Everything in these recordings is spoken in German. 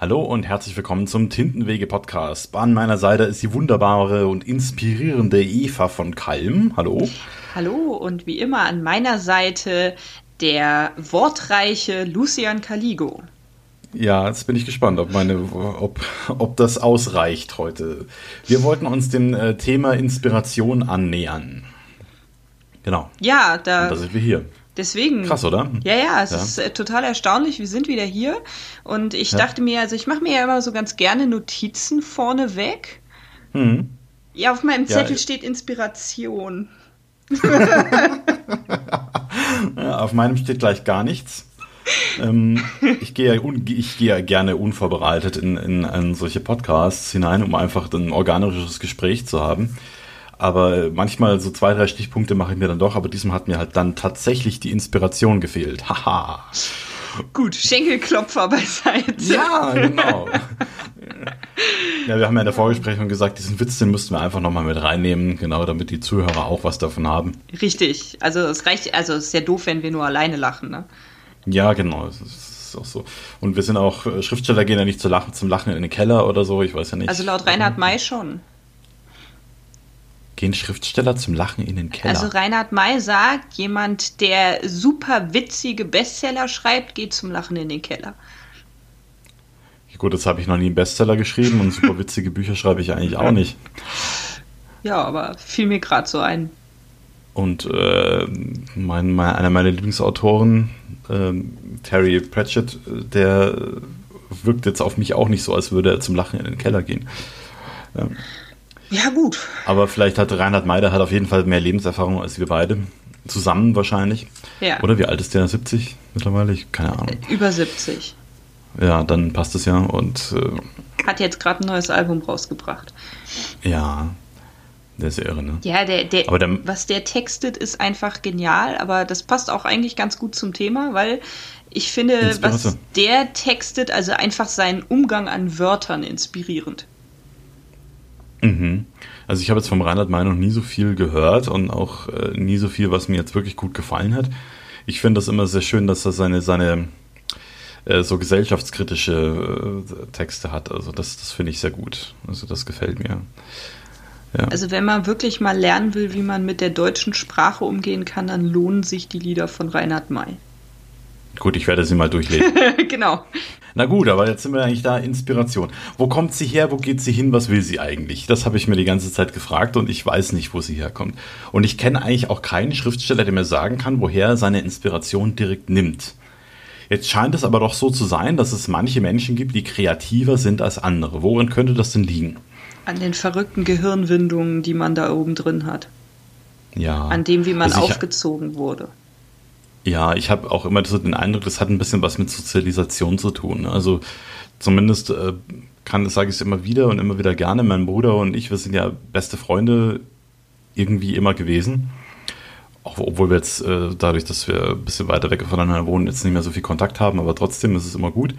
Hallo und herzlich willkommen zum Tintenwege Podcast. An meiner Seite ist die wunderbare und inspirierende Eva von Kalm. Hallo. Hallo und wie immer an meiner Seite der wortreiche Lucian Caligo. Ja, jetzt bin ich gespannt, ob, meine, ob, ob das ausreicht heute. Wir wollten uns dem äh, Thema Inspiration annähern. Genau. Ja, da. Und da sind wir hier. Deswegen. Krass, oder? Ja, ja, es ja. ist äh, total erstaunlich. Wir sind wieder hier. Und ich ja. dachte mir, also ich mache mir ja immer so ganz gerne Notizen vorneweg. Mhm. Ja, auf meinem Zettel ja. steht Inspiration. auf meinem steht gleich gar nichts. ähm, ich gehe ja, ich gehe ja gerne unvorbereitet in, in, in solche Podcasts hinein, um einfach ein organisches Gespräch zu haben. Aber manchmal so zwei, drei Stichpunkte mache ich mir dann doch, aber diesmal hat mir halt dann tatsächlich die Inspiration gefehlt. Haha. Gut, Schenkelklopfer beiseite. Ja, genau. ja, wir haben ja in der Vorgesprächung gesagt, diesen Witz, den müssten wir einfach nochmal mit reinnehmen, genau, damit die Zuhörer auch was davon haben. Richtig. Also es reicht, also es ist ja doof, wenn wir nur alleine lachen, ne? Ja, genau. Das ist auch so. Und wir sind auch, äh, Schriftsteller gehen ja nicht zu lachen, zum Lachen in den Keller oder so, ich weiß ja nicht. Also laut Reinhard May schon. Gehen Schriftsteller zum Lachen in den Keller? Also Reinhard May sagt, jemand, der super witzige Bestseller schreibt, geht zum Lachen in den Keller. Gut, das habe ich noch nie einen Bestseller geschrieben und super witzige Bücher schreibe ich eigentlich auch nicht. Ja, aber fiel mir gerade so ein. Und äh, mein, mein, einer meiner Lieblingsautoren, äh, Terry Pratchett, der wirkt jetzt auf mich auch nicht so, als würde er zum Lachen in den Keller gehen. Ja. Ja, gut. Aber vielleicht hat Reinhard Meider hat auf jeden Fall mehr Lebenserfahrung als wir beide. Zusammen wahrscheinlich. Ja. Oder wie alt ist der? 70 mittlerweile? Ich, keine Ahnung. Über 70. Ja, dann passt es ja. Und äh, hat jetzt gerade ein neues Album rausgebracht. Ja. Der ist irre, ne? Ja, der, der, aber der, was der textet, ist einfach genial, aber das passt auch eigentlich ganz gut zum Thema, weil ich finde, was der textet, also einfach seinen Umgang an Wörtern inspirierend. Mhm. Also ich habe jetzt vom Reinhard May noch nie so viel gehört und auch äh, nie so viel, was mir jetzt wirklich gut gefallen hat. Ich finde das immer sehr schön, dass er seine, seine äh, so gesellschaftskritische äh, Texte hat. Also das, das finde ich sehr gut. Also das gefällt mir. Ja. Also wenn man wirklich mal lernen will, wie man mit der deutschen Sprache umgehen kann, dann lohnen sich die Lieder von Reinhard May. Gut, ich werde sie mal durchlesen. genau. Na gut, aber jetzt sind wir eigentlich da, Inspiration. Wo kommt sie her? Wo geht sie hin? Was will sie eigentlich? Das habe ich mir die ganze Zeit gefragt und ich weiß nicht, wo sie herkommt. Und ich kenne eigentlich auch keinen Schriftsteller, der mir sagen kann, woher er seine Inspiration direkt nimmt. Jetzt scheint es aber doch so zu sein, dass es manche Menschen gibt, die kreativer sind als andere. Worin könnte das denn liegen? An den verrückten Gehirnwindungen, die man da oben drin hat. Ja. An dem, wie man also aufgezogen wurde. Ja, ich habe auch immer so den Eindruck, das hat ein bisschen was mit Sozialisation zu tun. Also zumindest äh, kann, sage ich immer wieder und immer wieder gerne. Mein Bruder und ich, wir sind ja beste Freunde irgendwie immer gewesen. Obwohl wir jetzt äh, dadurch, dass wir ein bisschen weiter weg voneinander wohnen, jetzt nicht mehr so viel Kontakt haben, aber trotzdem ist es immer gut.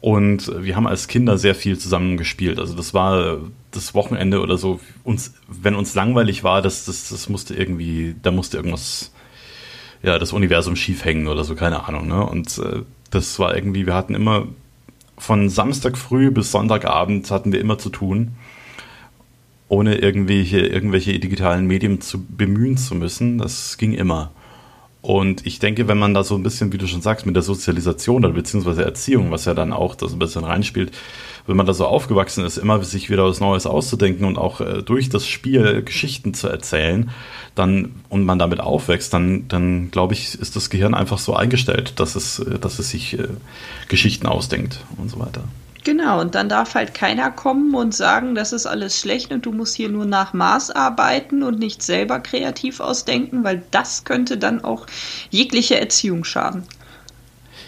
Und wir haben als Kinder sehr viel zusammen gespielt. Also das war das Wochenende oder so. Uns, wenn uns langweilig war, das, das, das musste irgendwie, da musste irgendwas ja, das Universum schief hängen oder so, keine Ahnung. Ne? Und äh, das war irgendwie, wir hatten immer von Samstag früh bis Sonntagabend hatten wir immer zu tun, ohne irgendwelche, irgendwelche digitalen Medien zu bemühen zu müssen. Das ging immer. Und ich denke, wenn man da so ein bisschen, wie du schon sagst, mit der Sozialisation oder beziehungsweise Erziehung, was ja dann auch das ein bisschen reinspielt, wenn man da so aufgewachsen ist, immer sich wieder was Neues auszudenken und auch äh, durch das Spiel Geschichten zu erzählen, dann und man damit aufwächst, dann, dann glaube ich, ist das Gehirn einfach so eingestellt, dass es, äh, dass es sich äh, Geschichten ausdenkt und so weiter. Genau, und dann darf halt keiner kommen und sagen, das ist alles schlecht und du musst hier nur nach Maß arbeiten und nicht selber kreativ ausdenken, weil das könnte dann auch jegliche Erziehung schaden.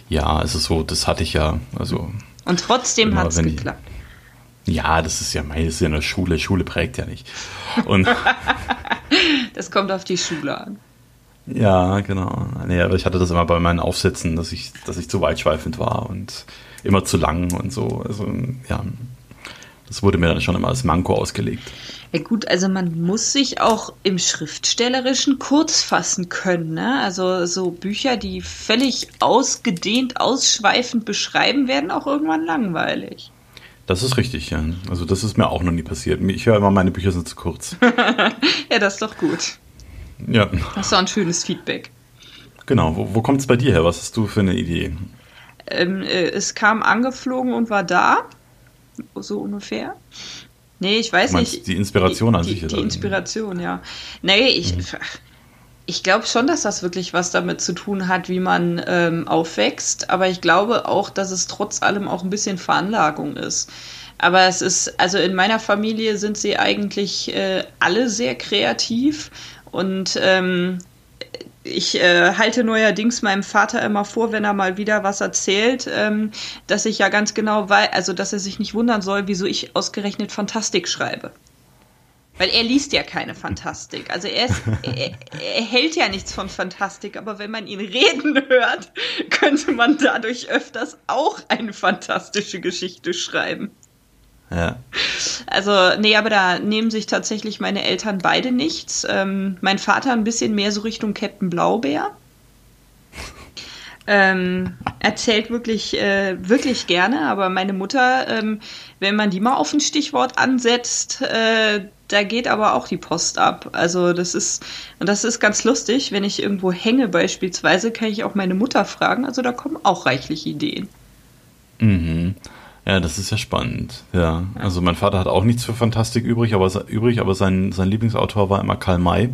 Ja, also so, das hatte ich ja, also. Und trotzdem hat es geklappt. ja, das ist ja meistens in der Schule. Schule prägt ja nicht. Und das kommt auf die Schule an. Ja, genau. Nee, aber ich hatte das immer bei meinen Aufsätzen, dass ich, dass ich zu weitschweifend war und immer zu lang und so. Also, ja. Das wurde mir dann schon immer als Manko ausgelegt. Ja gut, also man muss sich auch im Schriftstellerischen kurz fassen können. Ne? Also so Bücher, die völlig ausgedehnt, ausschweifend beschreiben, werden auch irgendwann langweilig. Das ist richtig, ja. Also das ist mir auch noch nie passiert. Ich höre immer, meine Bücher sind zu kurz. ja, das ist doch gut. Ja. Das ist doch ein schönes Feedback. Genau. Wo, wo kommt es bei dir her? Was hast du für eine Idee? Ähm, äh, es kam angeflogen und war da. So ungefähr. Nee, ich weiß nicht. Die Inspiration an die, sich. Die, die Inspiration, ja. Nee, ich, mhm. ich glaube schon, dass das wirklich was damit zu tun hat, wie man ähm, aufwächst. Aber ich glaube auch, dass es trotz allem auch ein bisschen Veranlagung ist. Aber es ist, also in meiner Familie sind sie eigentlich äh, alle sehr kreativ und ähm, ich äh, halte neuerdings meinem Vater immer vor, wenn er mal wieder was erzählt, ähm, dass ich ja ganz genau weiß, also dass er sich nicht wundern soll, wieso ich ausgerechnet Fantastik schreibe. Weil er liest ja keine Fantastik. Also er, ist, er, er, hält ja nichts von Fantastik, aber wenn man ihn reden hört, könnte man dadurch öfters auch eine fantastische Geschichte schreiben. Ja. Also, nee, aber da nehmen sich tatsächlich meine Eltern beide nichts. Ähm, mein Vater ein bisschen mehr so Richtung Captain Blaubeer. Ähm, erzählt wirklich, äh, wirklich gerne, aber meine Mutter, ähm, wenn man die mal auf ein Stichwort ansetzt, äh, da geht aber auch die Post ab. Also das ist, und das ist ganz lustig, wenn ich irgendwo hänge beispielsweise, kann ich auch meine Mutter fragen. Also da kommen auch reichlich Ideen. Mhm. Ja, das ist ja spannend. Ja, also mein Vater hat auch nichts für Fantastik übrig, aber, übrig, aber sein, sein Lieblingsautor war immer Karl May.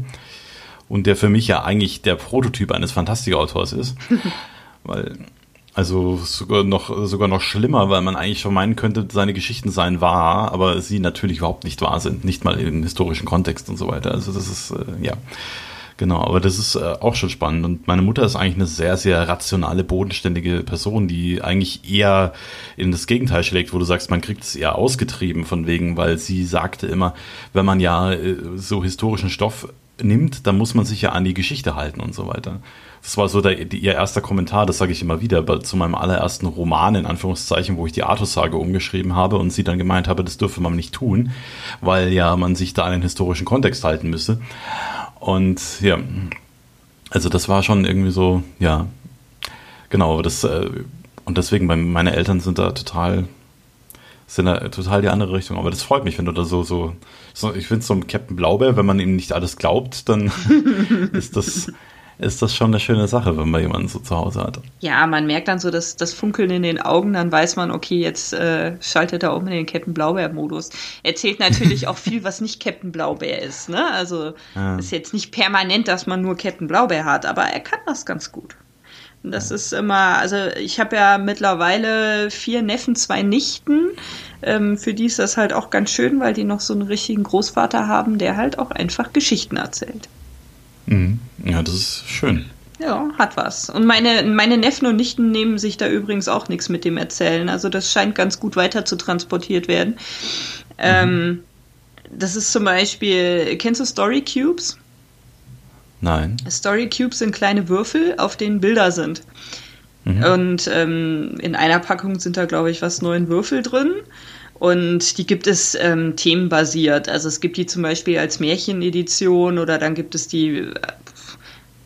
Und der für mich ja eigentlich der Prototyp eines Fantastikautors ist. weil, also sogar noch, sogar noch schlimmer, weil man eigentlich schon meinen könnte, seine Geschichten seien wahr, aber sie natürlich überhaupt nicht wahr sind. Nicht mal im historischen Kontext und so weiter. Also das ist, äh, ja. Genau, aber das ist äh, auch schon spannend. Und meine Mutter ist eigentlich eine sehr, sehr rationale, bodenständige Person, die eigentlich eher in das Gegenteil schlägt, wo du sagst, man kriegt es eher ausgetrieben von wegen, weil sie sagte immer, wenn man ja äh, so historischen Stoff nimmt, dann muss man sich ja an die Geschichte halten und so weiter. Das war so der, die, ihr erster Kommentar, das sage ich immer wieder, zu meinem allerersten Roman, in Anführungszeichen, wo ich die Artussage umgeschrieben habe und sie dann gemeint habe, das dürfe man nicht tun, weil ja man sich da an den historischen Kontext halten müsse. Und ja, also das war schon irgendwie so, ja, genau, das, äh, und deswegen, meine Eltern sind da total, sind da total die andere Richtung. Aber das freut mich, wenn du da so, so, so ich finde so ein Captain Blaubeer, wenn man ihm nicht alles glaubt, dann ist das, ist das schon eine schöne Sache, wenn man jemanden so zu Hause hat. Ja, man merkt dann so das, das Funkeln in den Augen, dann weiß man, okay, jetzt äh, schaltet er um in den Captain Blaubeer-Modus. Erzählt natürlich auch viel, was nicht Captain Blaubeer ist. Ne? Also ja. ist jetzt nicht permanent, dass man nur Captain Blaubeer hat, aber er kann das ganz gut. Und das ja. ist immer, also ich habe ja mittlerweile vier Neffen, zwei Nichten. Ähm, für die ist das halt auch ganz schön, weil die noch so einen richtigen Großvater haben, der halt auch einfach Geschichten erzählt. Mhm. Ja, das ist schön. Ja, hat was. Und meine, meine Neffen und Nichten nehmen sich da übrigens auch nichts mit dem Erzählen. Also das scheint ganz gut weiter zu transportiert werden. Mhm. Ähm, das ist zum Beispiel, kennst du Story Cubes? Nein. Story Cubes sind kleine Würfel, auf denen Bilder sind. Mhm. Und ähm, in einer Packung sind da, glaube ich, was neun Würfel drin. Und die gibt es ähm, themenbasiert. Also es gibt die zum Beispiel als Märchenedition oder dann gibt es die, äh,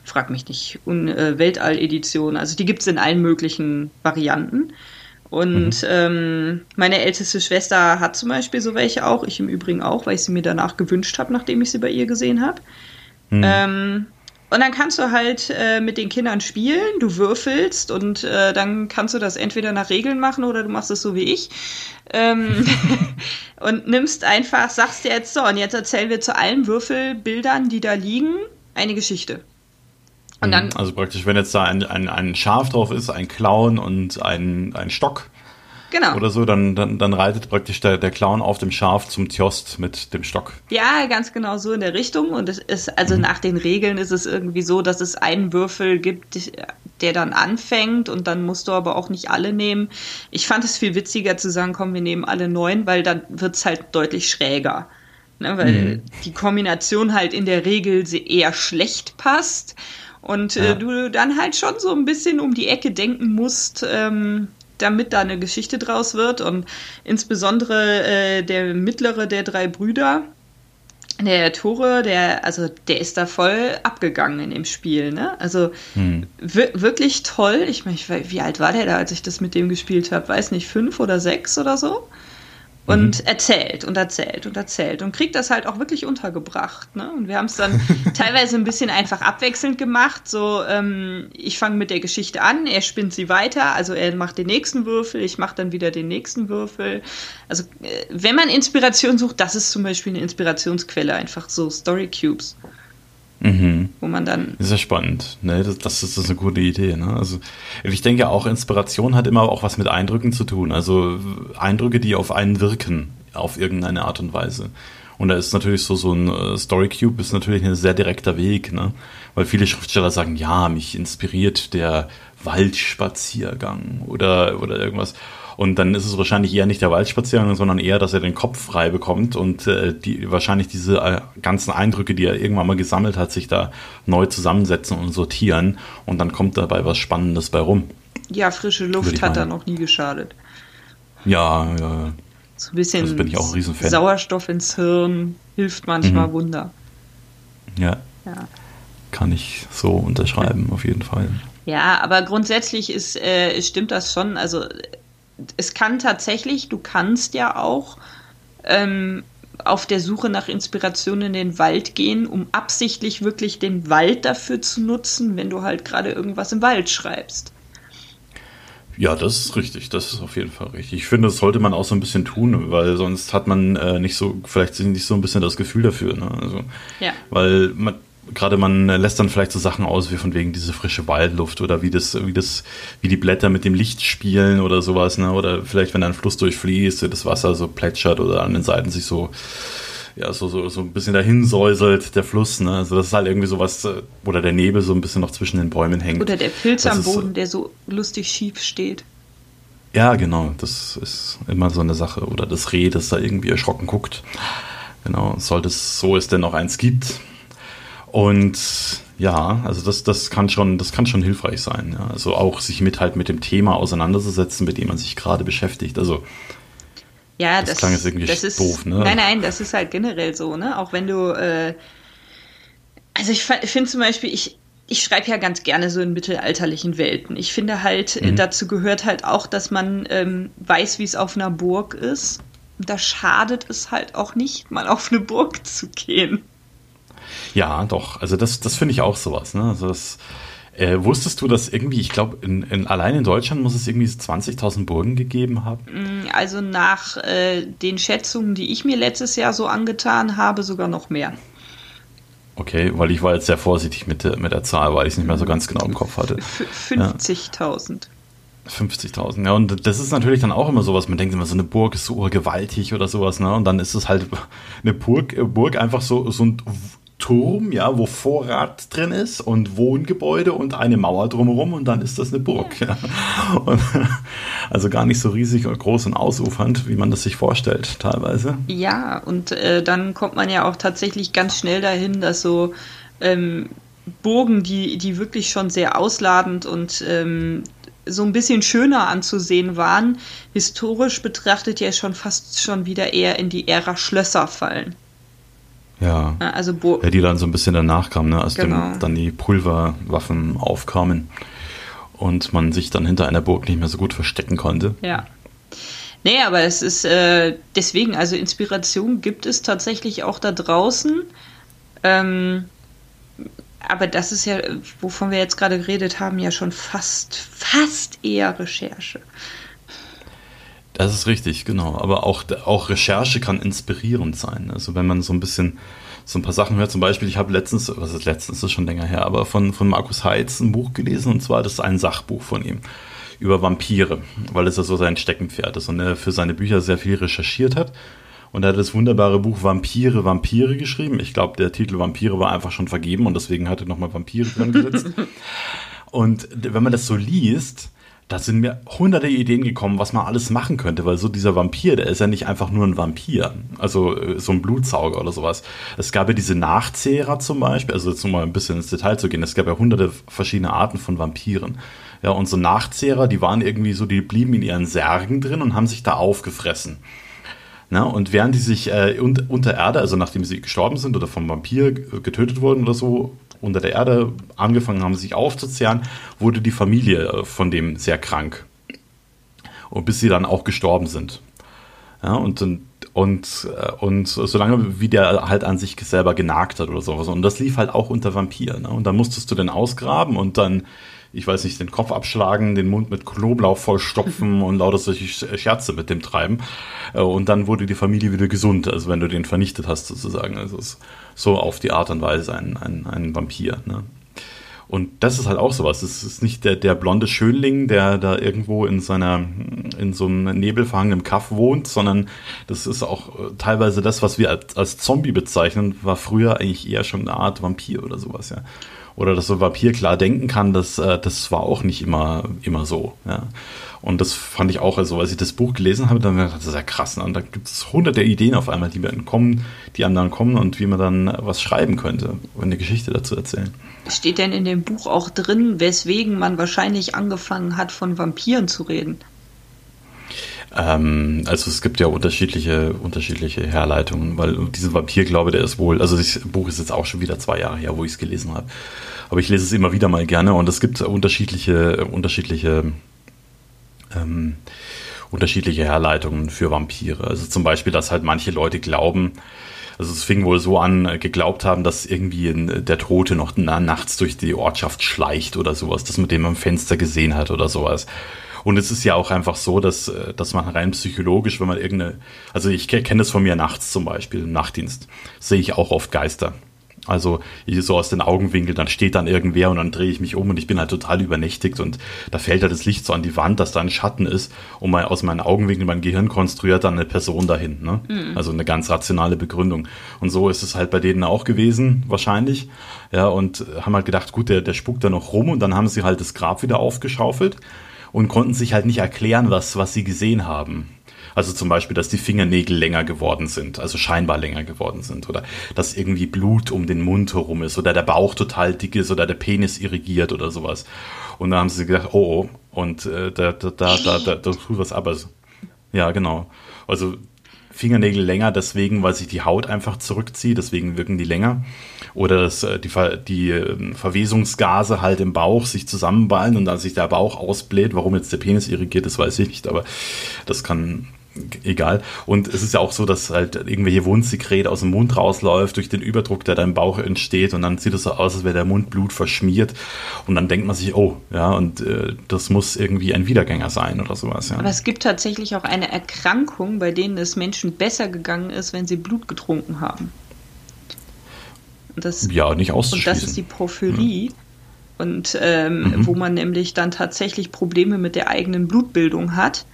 frag mich nicht, äh, Weltall-Edition. Also die gibt es in allen möglichen Varianten. Und mhm. ähm, meine älteste Schwester hat zum Beispiel so welche auch, ich im Übrigen auch, weil ich sie mir danach gewünscht habe, nachdem ich sie bei ihr gesehen habe. Mhm. Ähm, und dann kannst du halt äh, mit den Kindern spielen, du würfelst und äh, dann kannst du das entweder nach Regeln machen oder du machst es so wie ich. Ähm, und nimmst einfach, sagst dir jetzt so, und jetzt erzählen wir zu allen Würfelbildern, die da liegen, eine Geschichte. Und dann, also praktisch, wenn jetzt da ein, ein, ein Schaf drauf ist, ein Clown und ein, ein Stock, Genau. Oder so, dann, dann, dann reitet praktisch der, der Clown auf dem Schaf zum Tjost mit dem Stock. Ja, ganz genau so in der Richtung. Und es ist, also mhm. nach den Regeln ist es irgendwie so, dass es einen Würfel gibt, der dann anfängt und dann musst du aber auch nicht alle nehmen. Ich fand es viel witziger zu sagen, komm, wir nehmen alle neun, weil dann wird es halt deutlich schräger. Ne, weil mhm. die Kombination halt in der Regel eher schlecht passt und äh, ja. äh, du dann halt schon so ein bisschen um die Ecke denken musst, ähm, damit da eine Geschichte draus wird. Und insbesondere äh, der mittlere der drei Brüder, der Tore, der, also der ist da voll abgegangen in dem Spiel, ne? Also hm. wirklich toll. Ich meine, wie alt war der da, als ich das mit dem gespielt habe? Weiß nicht, fünf oder sechs oder so? Und mhm. erzählt und erzählt und erzählt und kriegt das halt auch wirklich untergebracht. Ne? Und wir haben es dann teilweise ein bisschen einfach abwechselnd gemacht. So, ähm, ich fange mit der Geschichte an, er spinnt sie weiter, also er macht den nächsten Würfel, ich mache dann wieder den nächsten Würfel. Also äh, wenn man Inspiration sucht, das ist zum Beispiel eine Inspirationsquelle, einfach so Story Cubes. Mhm. Wo man dann. Das ist ja spannend. Ne? Das, das, ist, das ist eine gute Idee. Ne? Also ich denke auch, Inspiration hat immer auch was mit Eindrücken zu tun. Also Eindrücke, die auf einen wirken, auf irgendeine Art und Weise. Und da ist natürlich so, so ein äh, Story Cube ist natürlich ein sehr direkter Weg, ne? Weil viele Schriftsteller sagen, ja, mich inspiriert der Waldspaziergang oder, oder irgendwas. Und dann ist es wahrscheinlich eher nicht der Waldspaziergang, sondern eher, dass er den Kopf frei bekommt und äh, die wahrscheinlich diese äh, ganzen Eindrücke, die er irgendwann mal gesammelt hat, sich da neu zusammensetzen und sortieren. Und dann kommt dabei was Spannendes bei rum. Ja, frische Luft hat da noch nie geschadet. Ja, ja. So ein bisschen also bin ich auch ein Sauerstoff ins Hirn hilft manchmal mhm. Wunder. Ja. ja. Kann ich so unterschreiben, auf jeden Fall. Ja, aber grundsätzlich ist, äh, stimmt das schon. Also es kann tatsächlich, du kannst ja auch ähm, auf der Suche nach Inspiration in den Wald gehen, um absichtlich wirklich den Wald dafür zu nutzen, wenn du halt gerade irgendwas im Wald schreibst. Ja, das ist richtig. Das ist auf jeden Fall richtig. Ich finde, das sollte man auch so ein bisschen tun, weil sonst hat man äh, nicht so, vielleicht nicht so ein bisschen das Gefühl dafür. Ne? Also, ja. Weil man, gerade man lässt dann vielleicht so Sachen aus, wie von wegen diese frische Waldluft oder wie das, wie das, wie die Blätter mit dem Licht spielen oder sowas, ne? Oder vielleicht, wenn ein Fluss durchfließt, das Wasser so plätschert oder an den Seiten sich so, ja, so, so, so ein bisschen dahin säuselt, der Fluss, ne? Also das ist halt irgendwie sowas, äh, oder der Nebel so ein bisschen noch zwischen den Bäumen hängt. Oder der Pilz das am Boden, ist, der so lustig schief steht. Ja, genau, das ist immer so eine Sache. Oder das Reh, das da irgendwie erschrocken guckt. Genau, sollte es so es denn noch eins gibt, und ja, also das, das kann schon, das kann schon hilfreich sein. Ja. Also auch sich mit halt mit dem Thema auseinanderzusetzen, mit dem man sich gerade beschäftigt. Also ja, das, das klang jetzt irgendwie das ist, doof, ne? Nein, nein, das ist halt generell so, ne? Auch wenn du, äh, also ich finde zum Beispiel, ich, ich schreibe ja ganz gerne so in mittelalterlichen Welten. Ich finde halt, äh, mhm. dazu gehört halt auch, dass man ähm, weiß, wie es auf einer Burg ist. Da schadet es halt auch nicht, mal auf eine Burg zu gehen. Ja, doch. Also das, das finde ich auch sowas. Ne? Also das, äh, wusstest du, dass irgendwie, ich glaube, in, in, allein in Deutschland muss es irgendwie 20.000 Burgen gegeben haben? Mm, also nach äh, den Schätzungen, die ich mir letztes Jahr so angetan habe, sogar noch mehr. Okay, weil ich war jetzt sehr vorsichtig mit der, mit der Zahl, weil ich es nicht mehr so ganz genau im Kopf hatte. 50.000. Ja. 50.000, ja, und das ist natürlich dann auch immer sowas, man denkt immer, so eine Burg ist so gewaltig oder sowas, ne, und dann ist es halt eine Burg, Burg einfach so, so ein Turm, ja, wo Vorrat drin ist und Wohngebäude und eine Mauer drumherum und dann ist das eine Burg. Ja. Und, also gar nicht so riesig und groß und ausufernd, wie man das sich vorstellt, teilweise. Ja, und äh, dann kommt man ja auch tatsächlich ganz schnell dahin, dass so ähm, Burgen, die, die wirklich schon sehr ausladend und ähm, so ein bisschen schöner anzusehen waren, historisch betrachtet ja schon fast schon wieder eher in die Ära Schlösser fallen. Ja. Also Bo ja, die dann so ein bisschen danach kamen, ne? als genau. dann die Pulverwaffen aufkamen und man sich dann hinter einer Burg nicht mehr so gut verstecken konnte. Ja. Nee, aber es ist äh, deswegen, also Inspiration gibt es tatsächlich auch da draußen. Ähm, aber das ist ja, wovon wir jetzt gerade geredet haben, ja schon fast, fast eher Recherche. Das ist richtig, genau. Aber auch, auch Recherche kann inspirierend sein. Also wenn man so ein bisschen so ein paar Sachen hört, zum Beispiel, ich habe letztens, was ist letztens, das ist schon länger her, aber von, von Markus Heitz ein Buch gelesen und zwar das ist ein Sachbuch von ihm über Vampire, weil es ja so sein Steckenpferd ist und er für seine Bücher sehr viel recherchiert hat. Und er hat das wunderbare Buch Vampire, Vampire geschrieben. Ich glaube, der Titel Vampire war einfach schon vergeben und deswegen hat er nochmal Vampire dran gesetzt. und wenn man das so liest, da sind mir hunderte Ideen gekommen, was man alles machen könnte, weil so dieser Vampir, der ist ja nicht einfach nur ein Vampir, also äh, so ein Blutsauger oder sowas. Es gab ja diese Nachzehrer zum Beispiel, also jetzt um mal ein bisschen ins Detail zu gehen, es gab ja hunderte verschiedene Arten von Vampiren. Ja, und so Nachzehrer, die waren irgendwie so, die blieben in ihren Särgen drin und haben sich da aufgefressen. Na, und während die sich äh, unter Erde, also nachdem sie gestorben sind oder vom Vampir getötet wurden oder so, unter der Erde angefangen haben, sich aufzuzehren, wurde die Familie äh, von dem sehr krank. Und bis sie dann auch gestorben sind. Ja, und, und, äh, und solange wie der halt an sich selber genagt hat oder sowas. Und das lief halt auch unter Vampir. Ne? Und dann musstest du den ausgraben und dann ich weiß nicht, den Kopf abschlagen, den Mund mit Knoblauch vollstopfen und lauter solche Scherze mit dem treiben. Äh, und dann wurde die Familie wieder gesund, also wenn du den vernichtet hast sozusagen. Also es so auf die Art und Weise ein, ein, ein Vampir. Ne? Und das ist halt auch sowas. Es ist nicht der, der blonde Schönling, der da irgendwo in seiner, in so einem nebelverhangenen Kaff wohnt, sondern das ist auch äh, teilweise das, was wir als, als Zombie bezeichnen, war früher eigentlich eher schon eine Art Vampir oder sowas, ja oder dass so ein Vampir klar denken kann, das, äh, das war auch nicht immer, immer so. Ja. Und das fand ich auch, also als ich das Buch gelesen habe, dann dachte ich, das ist ja krass. Ne? Und da gibt es hunderte Ideen auf einmal, die mir kommen, die dann kommen und wie man dann was schreiben könnte und eine Geschichte dazu erzählen. Steht denn in dem Buch auch drin, weswegen man wahrscheinlich angefangen hat, von Vampiren zu reden? Ähm, also es gibt ja unterschiedliche, unterschiedliche Herleitungen, weil dieser Vampirglaube, der ist wohl, also das Buch ist jetzt auch schon wieder zwei Jahre her, wo ich es gelesen habe. Aber ich lese es immer wieder mal gerne und es gibt unterschiedliche, unterschiedliche, ähm, unterschiedliche Herleitungen für Vampire. Also zum Beispiel, dass halt manche Leute glauben, also es fing wohl so an, geglaubt haben, dass irgendwie der Tote noch nachts durch die Ortschaft schleicht oder sowas, dass man den am Fenster gesehen hat oder sowas. Und es ist ja auch einfach so, dass, äh, dass man rein psychologisch, wenn man irgendeine, also ich kenne das von mir nachts zum Beispiel, im Nachtdienst, sehe ich auch oft Geister. Also so aus den Augenwinkeln, dann steht dann irgendwer und dann drehe ich mich um und ich bin halt total übernächtigt und da fällt halt das Licht so an die Wand, dass da ein Schatten ist und mal aus meinen Augenwinkeln, mein Gehirn konstruiert dann eine Person dahin. Ne? Mhm. Also eine ganz rationale Begründung. Und so ist es halt bei denen auch gewesen, wahrscheinlich. Ja, und haben halt gedacht, gut, der, der spuckt da noch rum und dann haben sie halt das Grab wieder aufgeschaufelt und konnten sich halt nicht erklären, was, was sie gesehen haben. Also zum Beispiel, dass die Fingernägel länger geworden sind, also scheinbar länger geworden sind. Oder dass irgendwie Blut um den Mund herum ist oder der Bauch total dick ist oder der Penis irrigiert oder sowas. Und dann haben sie gedacht, oh, oh, und äh, da, da, da, da, da, da tut was ab. Also, ja, genau. Also Fingernägel länger deswegen, weil sich die Haut einfach zurückzieht, deswegen wirken die länger oder dass äh, die, die ähm, Verwesungsgase halt im Bauch sich zusammenballen und dann sich der Bauch ausbläht. Warum jetzt der Penis irrigiert ist, weiß ich nicht, aber das kann egal. Und es ist ja auch so, dass halt irgendwelche Wundsekret aus dem Mund rausläuft durch den Überdruck, der da im Bauch entsteht und dann sieht es so aus, als wäre der Mund Blut verschmiert und dann denkt man sich, oh, ja, und äh, das muss irgendwie ein Wiedergänger sein oder sowas. Ja. Aber es gibt tatsächlich auch eine Erkrankung, bei denen es Menschen besser gegangen ist, wenn sie Blut getrunken haben. Das, ja, nicht auszuschließen. Und das ist die Porphyrie. Ja. Und ähm, mhm. wo man nämlich dann tatsächlich Probleme mit der eigenen Blutbildung hat.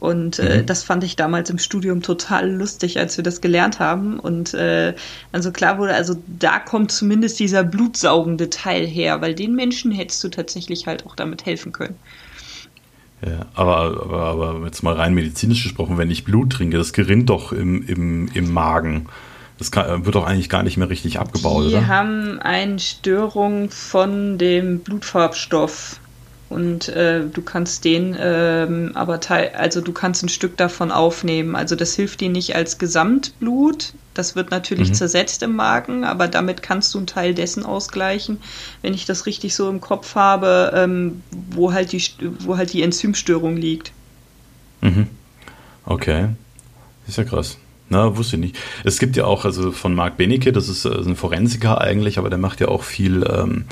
Und äh, mhm. das fand ich damals im Studium total lustig, als wir das gelernt haben. Und äh, also klar wurde, also da kommt zumindest dieser blutsaugende Teil her, weil den Menschen hättest du tatsächlich halt auch damit helfen können. Ja, aber, aber, aber jetzt mal rein medizinisch gesprochen, wenn ich Blut trinke, das gerinnt doch im, im, im Magen. Das kann, wird doch eigentlich gar nicht mehr richtig abgebaut, Die oder? haben eine Störung von dem Blutfarbstoff. Und äh, du kannst den ähm, aber teil, also du kannst ein Stück davon aufnehmen. Also das hilft dir nicht als Gesamtblut. Das wird natürlich mhm. zersetzt im Magen, aber damit kannst du einen Teil dessen ausgleichen, wenn ich das richtig so im Kopf habe, ähm, wo halt die wo halt die Enzymstörung liegt. Mhm. Okay. Ist ja krass. Na, wusste ich nicht. Es gibt ja auch, also von Marc Benecke, das ist äh, ein Forensiker eigentlich, aber der macht ja auch viel ähm,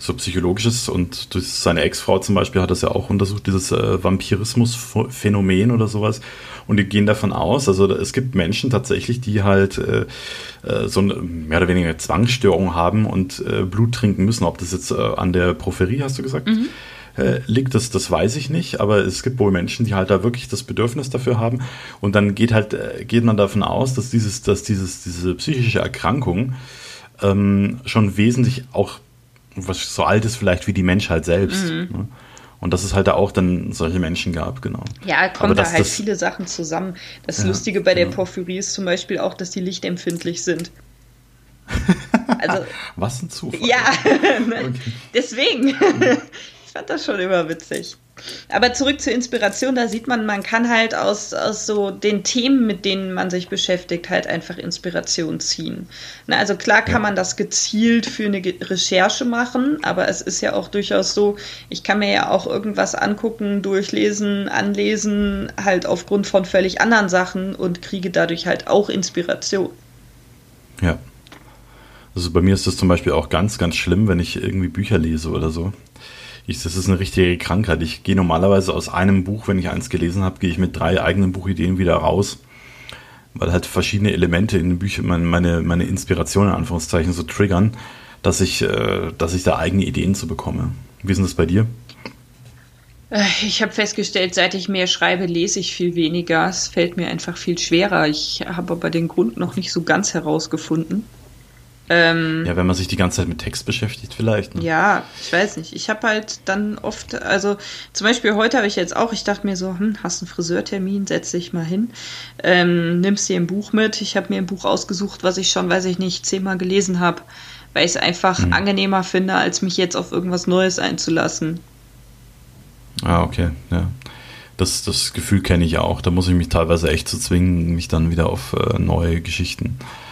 so Psychologisches und durch seine Ex-Frau zum Beispiel hat das ja auch untersucht, dieses äh, Vampirismus-Phänomen oder sowas. Und die gehen davon aus, also es gibt Menschen tatsächlich, die halt äh, äh, so eine mehr oder weniger Zwangsstörung haben und äh, Blut trinken müssen. Ob das jetzt äh, an der Propherie, hast du gesagt? Mhm äh, liegt, das, das weiß ich nicht, aber es gibt wohl Menschen, die halt da wirklich das Bedürfnis dafür haben. Und dann geht halt, äh, geht man davon aus, dass dieses, dass dieses, diese psychische Erkrankung ähm, schon wesentlich auch was so alt ist vielleicht wie die Menschheit selbst. Mhm. Ne? Und dass es halt da auch dann solche Menschen gab, genau. Ja, kommen da halt das, viele Sachen zusammen. Das ja, Lustige bei der genau. Porphyrie ist zum Beispiel auch, dass die lichtempfindlich sind. Also, Was ein Zufall. Ja, okay. deswegen. Ich fand das schon immer witzig. Aber zurück zur Inspiration, da sieht man, man kann halt aus, aus so den Themen, mit denen man sich beschäftigt, halt einfach Inspiration ziehen. Na, also klar kann man das gezielt für eine Recherche machen, aber es ist ja auch durchaus so, ich kann mir ja auch irgendwas angucken, durchlesen, anlesen, halt aufgrund von völlig anderen Sachen und kriege dadurch halt auch Inspiration. Ja. Also bei mir ist das zum Beispiel auch ganz, ganz schlimm, wenn ich irgendwie Bücher lese oder so ich, das ist eine richtige Krankheit. Ich gehe normalerweise aus einem Buch, wenn ich eins gelesen habe, gehe ich mit drei eigenen Buchideen wieder raus, weil halt verschiedene Elemente in den Büchern meine, meine Inspiration in Anführungszeichen so triggern, dass ich, äh, dass ich da eigene Ideen zu bekomme. Wie ist denn das bei dir? Äh, ich habe festgestellt, seit ich mehr schreibe, lese ich viel weniger. Es fällt mir einfach viel schwerer. Ich habe aber den Grund noch nicht so ganz herausgefunden. Ähm, ja, wenn man sich die ganze Zeit mit Text beschäftigt, vielleicht. Ne? Ja, ich weiß nicht. Ich habe halt dann oft, also zum Beispiel heute habe ich jetzt auch, ich dachte mir so, hm, hast einen Friseurtermin, setz dich mal hin, ähm, nimmst dir ein Buch mit. Ich habe mir ein Buch ausgesucht, was ich schon, weiß ich nicht, zehnmal gelesen habe, weil ich es einfach hm. angenehmer finde, als mich jetzt auf irgendwas Neues einzulassen. Ah, okay, ja. Das, das Gefühl kenne ich auch. Da muss ich mich teilweise echt zu zwingen, mich dann wieder auf äh, neue Geschichten äh,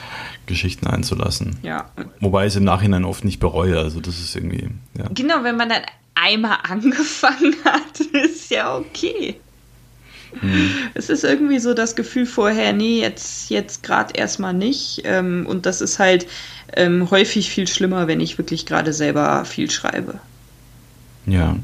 Geschichten einzulassen. Ja. Wobei ich es im Nachhinein oft nicht bereue. Also das ist irgendwie. Ja. Genau, wenn man dann einmal angefangen hat, ist ja okay. Mhm. Es ist irgendwie so das Gefühl vorher, nee, jetzt, jetzt gerade erstmal nicht. Ähm, und das ist halt ähm, häufig viel schlimmer, wenn ich wirklich gerade selber viel schreibe. Ja.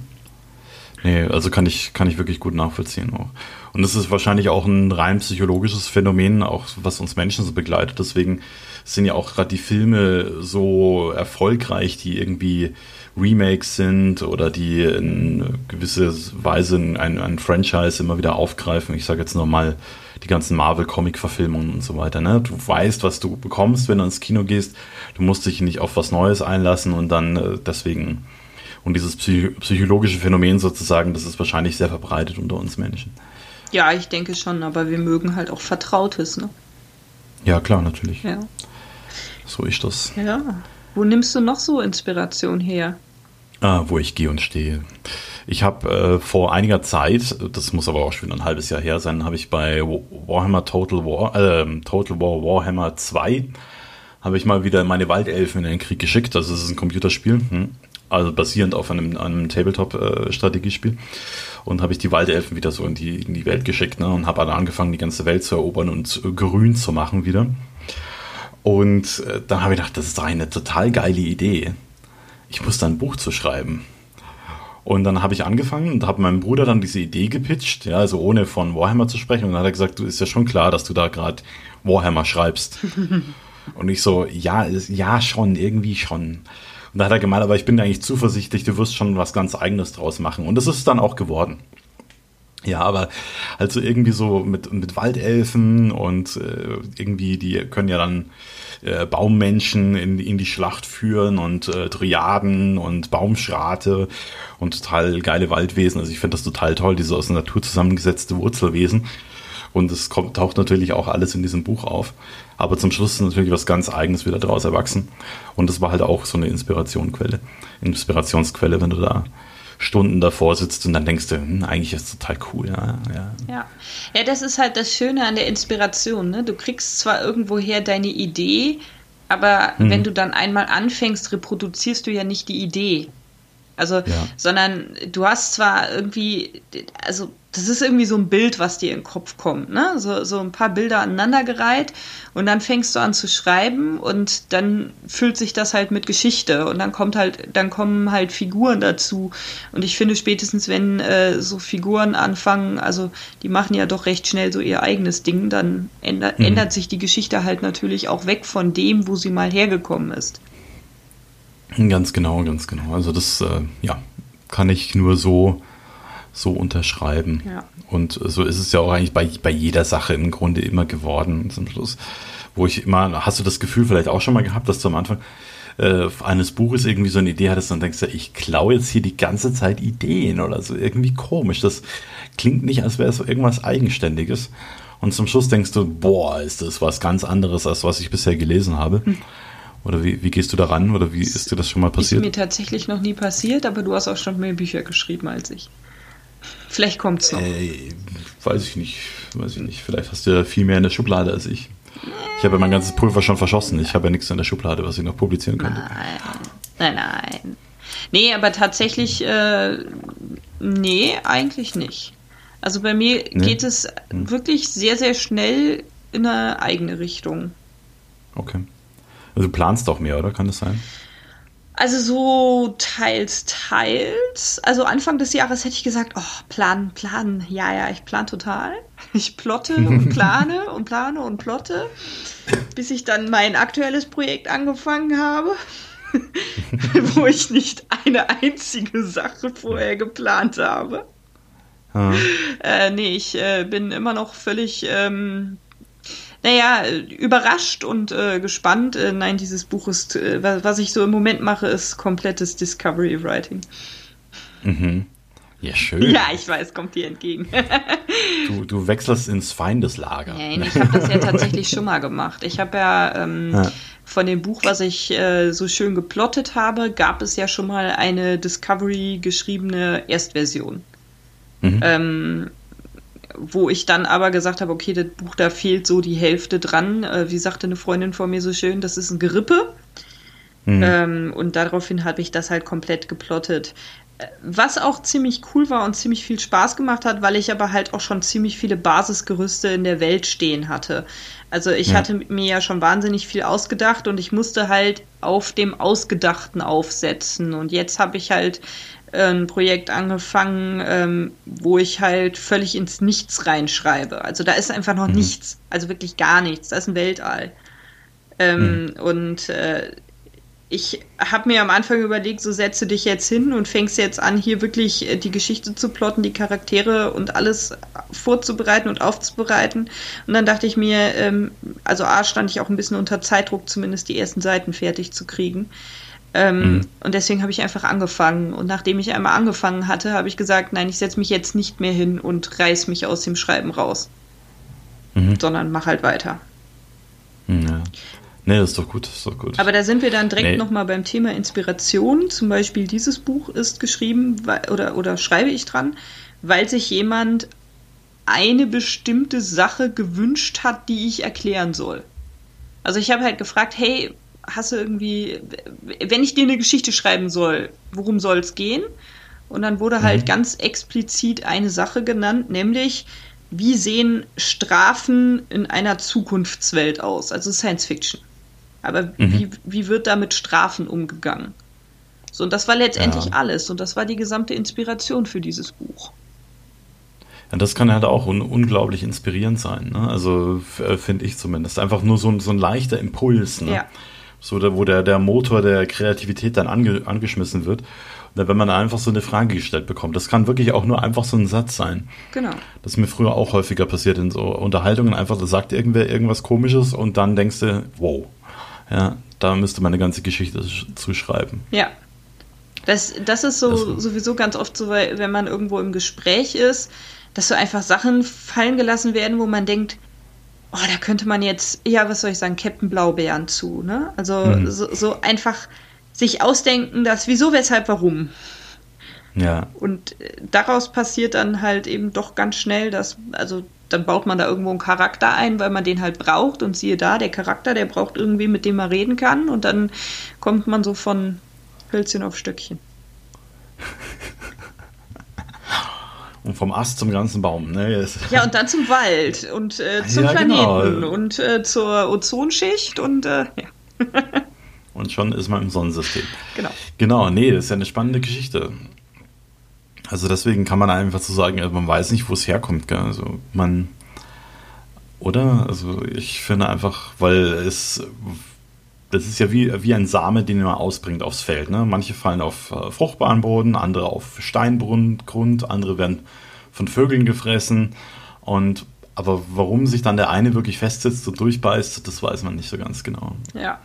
Nee, also kann ich, kann ich wirklich gut nachvollziehen auch. Und das ist wahrscheinlich auch ein rein psychologisches Phänomen, auch was uns Menschen so begleitet. Deswegen sind ja auch gerade die Filme so erfolgreich, die irgendwie Remakes sind oder die in gewisser Weise ein, ein Franchise immer wieder aufgreifen. Ich sage jetzt nochmal die ganzen Marvel-Comic-Verfilmungen und so weiter. Ne? Du weißt, was du bekommst, wenn du ins Kino gehst. Du musst dich nicht auf was Neues einlassen und dann äh, deswegen. Und dieses psych psychologische Phänomen sozusagen, das ist wahrscheinlich sehr verbreitet unter uns Menschen. Ja, ich denke schon, aber wir mögen halt auch Vertrautes, ne? Ja, klar, natürlich. Ja. So ist das. Ja. Wo nimmst du noch so Inspiration her? Ah, wo ich gehe und stehe. Ich habe äh, vor einiger Zeit, das muss aber auch schon ein halbes Jahr her sein, habe ich bei Warhammer Total War, äh, Total War Warhammer 2, habe ich mal wieder meine Waldelfen in den Krieg geschickt. Das ist ein Computerspiel, hm? Also basierend auf einem, einem Tabletop-Strategiespiel. Äh, und habe ich die Waldelfen wieder so in die, in die Welt geschickt ne? und habe dann angefangen, die ganze Welt zu erobern und grün zu machen wieder. Und äh, dann habe ich gedacht, das ist doch eine total geile Idee. Ich muss da ein Buch zu schreiben. Und dann habe ich angefangen und habe meinem Bruder dann diese Idee gepitcht, ja, also ohne von Warhammer zu sprechen. Und dann hat er gesagt, du ist ja schon klar, dass du da gerade Warhammer schreibst. und ich so, ja, ja, schon, irgendwie schon. Und da hat er gemeint, aber ich bin eigentlich zuversichtlich, du wirst schon was ganz Eigenes draus machen. Und das ist dann auch geworden. Ja, aber also irgendwie so mit, mit Waldelfen und äh, irgendwie, die können ja dann äh, Baummenschen in, in die Schlacht führen und äh, Triaden und Baumschrate und total geile Waldwesen. Also ich finde das total toll, diese aus der Natur zusammengesetzte Wurzelwesen. Und es kommt, taucht natürlich auch alles in diesem Buch auf. Aber zum Schluss ist natürlich was ganz Eigenes wieder daraus erwachsen. Und das war halt auch so eine Inspirationquelle. Inspirationsquelle, wenn du da Stunden davor sitzt und dann denkst du, hm, eigentlich ist es total cool. Ja, ja. ja. ja, das ist halt das Schöne an der Inspiration. Ne? Du kriegst zwar irgendwoher deine Idee, aber mhm. wenn du dann einmal anfängst, reproduzierst du ja nicht die Idee. Also, ja. sondern du hast zwar irgendwie, also das ist irgendwie so ein Bild, was dir in den Kopf kommt, ne? So, so ein paar Bilder aneinandergereiht und dann fängst du an zu schreiben und dann füllt sich das halt mit Geschichte und dann kommt halt, dann kommen halt Figuren dazu. Und ich finde spätestens, wenn äh, so Figuren anfangen, also die machen ja doch recht schnell so ihr eigenes Ding, dann ändert, mhm. ändert sich die Geschichte halt natürlich auch weg von dem, wo sie mal hergekommen ist. Ganz genau, ganz genau. Also das, äh, ja, kann ich nur so so unterschreiben. Ja. Und so ist es ja auch eigentlich bei, bei jeder Sache im Grunde immer geworden zum Schluss. Wo ich immer, hast du das Gefühl vielleicht auch schon mal gehabt, dass du am Anfang äh, eines Buches irgendwie so eine Idee hattest und denkst, ja, ich klaue jetzt hier die ganze Zeit Ideen oder so, irgendwie komisch. Das klingt nicht, als wäre es irgendwas Eigenständiges. Und zum Schluss denkst du, boah, ist das was ganz anderes, als was ich bisher gelesen habe. Hm. Oder wie, wie gehst du daran? Oder wie ist dir das schon mal passiert? Ist mir tatsächlich noch nie passiert, aber du hast auch schon mehr Bücher geschrieben als ich. Vielleicht kommt es noch. Äh, weiß ich nicht. Weiß ich nicht. Vielleicht hast du ja viel mehr in der Schublade als ich. Ich habe ja mein ganzes Pulver schon verschossen. Ich habe ja nichts in der Schublade, was ich noch publizieren könnte. Nein, nein, nein. Nee, aber tatsächlich, äh, nee, eigentlich nicht. Also bei mir nee? geht es hm. wirklich sehr, sehr schnell in eine eigene Richtung. Okay. Also du planst auch mehr, oder? Kann das sein? Also so teils, teils. Also Anfang des Jahres hätte ich gesagt, oh, planen, planen. Ja, ja, ich plane total. Ich plotte und plane und plane und plotte, bis ich dann mein aktuelles Projekt angefangen habe, wo ich nicht eine einzige Sache vorher geplant habe. Ah. Äh, nee, ich äh, bin immer noch völlig ähm, naja, überrascht und äh, gespannt. Äh, nein, dieses Buch ist, äh, was ich so im Moment mache, ist komplettes Discovery Writing. Mhm. Ja, schön. Ja, ich weiß, kommt dir entgegen. du, du wechselst ins Feindeslager. Nein, ich habe das ja tatsächlich schon mal gemacht. Ich habe ja, ähm, ja, von dem Buch, was ich äh, so schön geplottet habe, gab es ja schon mal eine Discovery geschriebene Erstversion. Mhm. Ähm, wo ich dann aber gesagt habe, okay, das Buch, da fehlt so die Hälfte dran. Äh, wie sagte eine Freundin von mir so schön, das ist ein Gerippe. Mhm. Ähm, und daraufhin habe ich das halt komplett geplottet. Äh, was auch ziemlich cool war und ziemlich viel Spaß gemacht hat, weil ich aber halt auch schon ziemlich viele Basisgerüste in der Welt stehen hatte. Also ich ja. hatte mir ja schon wahnsinnig viel ausgedacht und ich musste halt auf dem Ausgedachten aufsetzen. Und jetzt habe ich halt ein Projekt angefangen, ähm, wo ich halt völlig ins Nichts reinschreibe. Also da ist einfach noch mhm. nichts, also wirklich gar nichts. Da ist ein Weltall. Ähm, mhm. Und äh, ich habe mir am Anfang überlegt, so setze dich jetzt hin und fängst jetzt an, hier wirklich äh, die Geschichte zu plotten, die Charaktere und alles vorzubereiten und aufzubereiten. Und dann dachte ich mir, ähm, also A, stand ich auch ein bisschen unter Zeitdruck, zumindest die ersten Seiten fertig zu kriegen. Ähm, mhm. Und deswegen habe ich einfach angefangen. Und nachdem ich einmal angefangen hatte, habe ich gesagt, nein, ich setze mich jetzt nicht mehr hin und reiß mich aus dem Schreiben raus. Mhm. Sondern mach halt weiter. Ja. Nee, das ist doch gut, das ist doch gut. Aber da sind wir dann direkt nee. nochmal beim Thema Inspiration. Zum Beispiel dieses Buch ist geschrieben, oder, oder schreibe ich dran, weil sich jemand eine bestimmte Sache gewünscht hat, die ich erklären soll. Also ich habe halt gefragt, hey, hast du irgendwie, wenn ich dir eine Geschichte schreiben soll, worum soll es gehen? Und dann wurde halt mhm. ganz explizit eine Sache genannt, nämlich wie sehen Strafen in einer Zukunftswelt aus? Also Science Fiction. Aber mhm. wie, wie wird da mit Strafen umgegangen? So, und das war letztendlich ja. alles. Und das war die gesamte Inspiration für dieses Buch. Ja, das kann halt auch un unglaublich inspirierend sein. Ne? Also finde ich zumindest. Einfach nur so, so ein leichter Impuls. Ne? Ja so da, wo der, der Motor der Kreativität dann ange, angeschmissen wird. Und wenn man einfach so eine Frage gestellt bekommt. Das kann wirklich auch nur einfach so ein Satz sein. Genau. Das ist mir früher auch häufiger passiert in so Unterhaltungen. Einfach, da sagt irgendwer irgendwas komisches und dann denkst du, wow, ja, da müsste man eine ganze Geschichte zuschreiben. Ja. Das, das ist so das, sowieso ganz oft so, wenn man irgendwo im Gespräch ist, dass so einfach Sachen fallen gelassen werden, wo man denkt, oh, da könnte man jetzt, ja, was soll ich sagen, Captain Blaubeeren zu, ne? Also mhm. so, so, einfach sich ausdenken, dass wieso, weshalb, warum. Ja. Und äh, daraus passiert dann halt eben doch ganz schnell, dass, also dann baut man da irgendwo einen Charakter ein, weil man den halt braucht und siehe da, der Charakter, der braucht irgendwie, mit dem man reden kann und dann kommt man so von Hölzchen auf Stöckchen. Und vom Ast zum ganzen Baum. Ne? Ja, und dann zum Wald und äh, zum ja, Planeten genau. und äh, zur Ozonschicht und äh, ja. und schon ist man im Sonnensystem. Genau. Genau, nee, das ist ja eine spannende Geschichte. Also deswegen kann man einfach so sagen, also man weiß nicht, wo es herkommt. Gell? Also man, oder? Also ich finde einfach, weil es das ist ja wie, wie ein Same, den man ausbringt aufs Feld. Ne? Manche fallen auf äh, fruchtbaren Boden, andere auf Steingrund, andere werden von Vögeln gefressen. Und aber warum sich dann der eine wirklich festsetzt und durchbeißt, das weiß man nicht so ganz genau. Ja.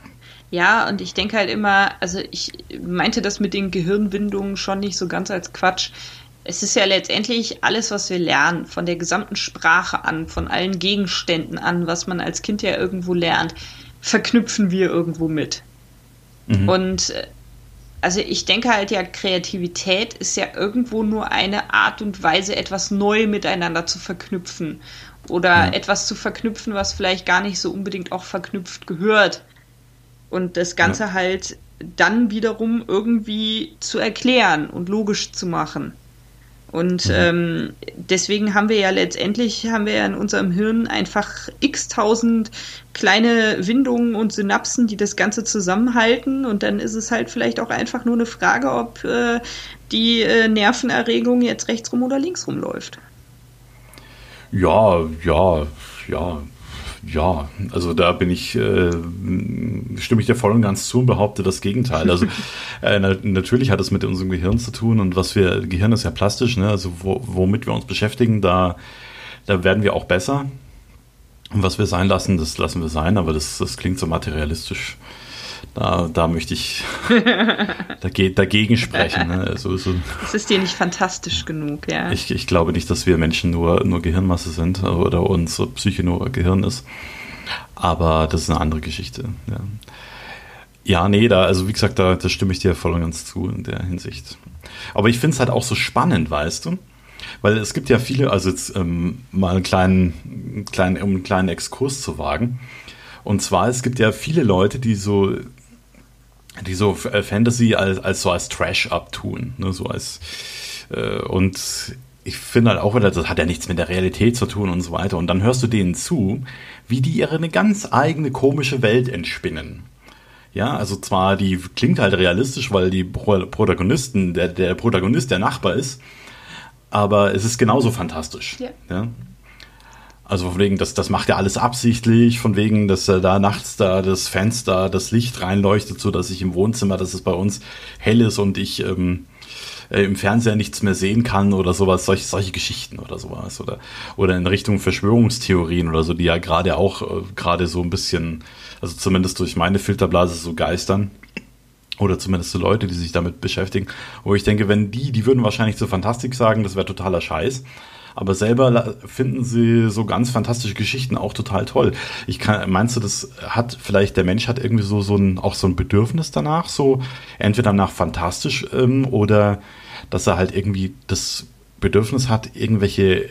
Ja, und ich denke halt immer, also ich meinte das mit den Gehirnwindungen schon nicht so ganz als Quatsch. Es ist ja letztendlich alles, was wir lernen, von der gesamten Sprache an, von allen Gegenständen an, was man als Kind ja irgendwo lernt verknüpfen wir irgendwo mit. Mhm. Und äh, also ich denke halt ja, Kreativität ist ja irgendwo nur eine Art und Weise, etwas neu miteinander zu verknüpfen. Oder ja. etwas zu verknüpfen, was vielleicht gar nicht so unbedingt auch verknüpft gehört. Und das Ganze ja. halt dann wiederum irgendwie zu erklären und logisch zu machen. Und mhm. ähm, deswegen haben wir ja letztendlich, haben wir ja in unserem Hirn einfach x-tausend kleine Windungen und Synapsen, die das Ganze zusammenhalten. Und dann ist es halt vielleicht auch einfach nur eine Frage, ob äh, die äh, Nervenerregung jetzt rechts rum oder links rum läuft. Ja, ja, ja ja, also da bin ich, äh, stimme ich dir voll und ganz zu und behaupte das Gegenteil. Also äh, na, natürlich hat es mit unserem Gehirn zu tun und was wir, Gehirn ist ja plastisch, ne? also wo, womit wir uns beschäftigen, da, da werden wir auch besser. Und was wir sein lassen, das lassen wir sein, aber das, das klingt so materialistisch. Da, da möchte ich dagegen, dagegen sprechen. Ne? Also, so, das ist dir nicht fantastisch genug, ja. Ich, ich glaube nicht, dass wir Menschen nur, nur Gehirnmasse sind oder unsere Psyche nur Gehirn ist. Aber das ist eine andere Geschichte. Ja, ja nee, da, also wie gesagt, da, da stimme ich dir voll und ganz zu in der Hinsicht. Aber ich finde es halt auch so spannend, weißt du? Weil es gibt ja viele, also jetzt ähm, mal einen kleinen, kleinen, um einen kleinen Exkurs zu wagen. Und zwar, es gibt ja viele Leute, die so, die so äh, Fantasy als, als so als Trash abtun. Ne? So als, äh, und ich finde halt auch wieder, das hat ja nichts mit der Realität zu tun und so weiter. Und dann hörst du denen zu, wie die ihre eine ganz eigene komische Welt entspinnen. Ja, also zwar, die klingt halt realistisch, weil die Protagonisten, der, der Protagonist der Nachbar ist, aber es ist genauso fantastisch. Ja. ja? Also von wegen, das, das macht er alles absichtlich, von wegen, dass er da nachts da das Fenster, das Licht reinleuchtet, so dass ich im Wohnzimmer, dass es bei uns hell ist und ich ähm, äh, im Fernseher nichts mehr sehen kann oder sowas, solche, solche Geschichten oder sowas. Oder, oder in Richtung Verschwörungstheorien oder so, die ja gerade auch äh, gerade so ein bisschen, also zumindest durch meine Filterblase so geistern. Oder zumindest so Leute, die sich damit beschäftigen. Wo ich denke, wenn die, die würden wahrscheinlich zu Fantastik sagen, das wäre totaler Scheiß aber selber finden sie so ganz fantastische Geschichten auch total toll. Ich kann, meinst du, das hat vielleicht der Mensch hat irgendwie so, so ein, auch so ein Bedürfnis danach, so entweder nach fantastisch ähm, oder dass er halt irgendwie das Bedürfnis hat, irgendwelche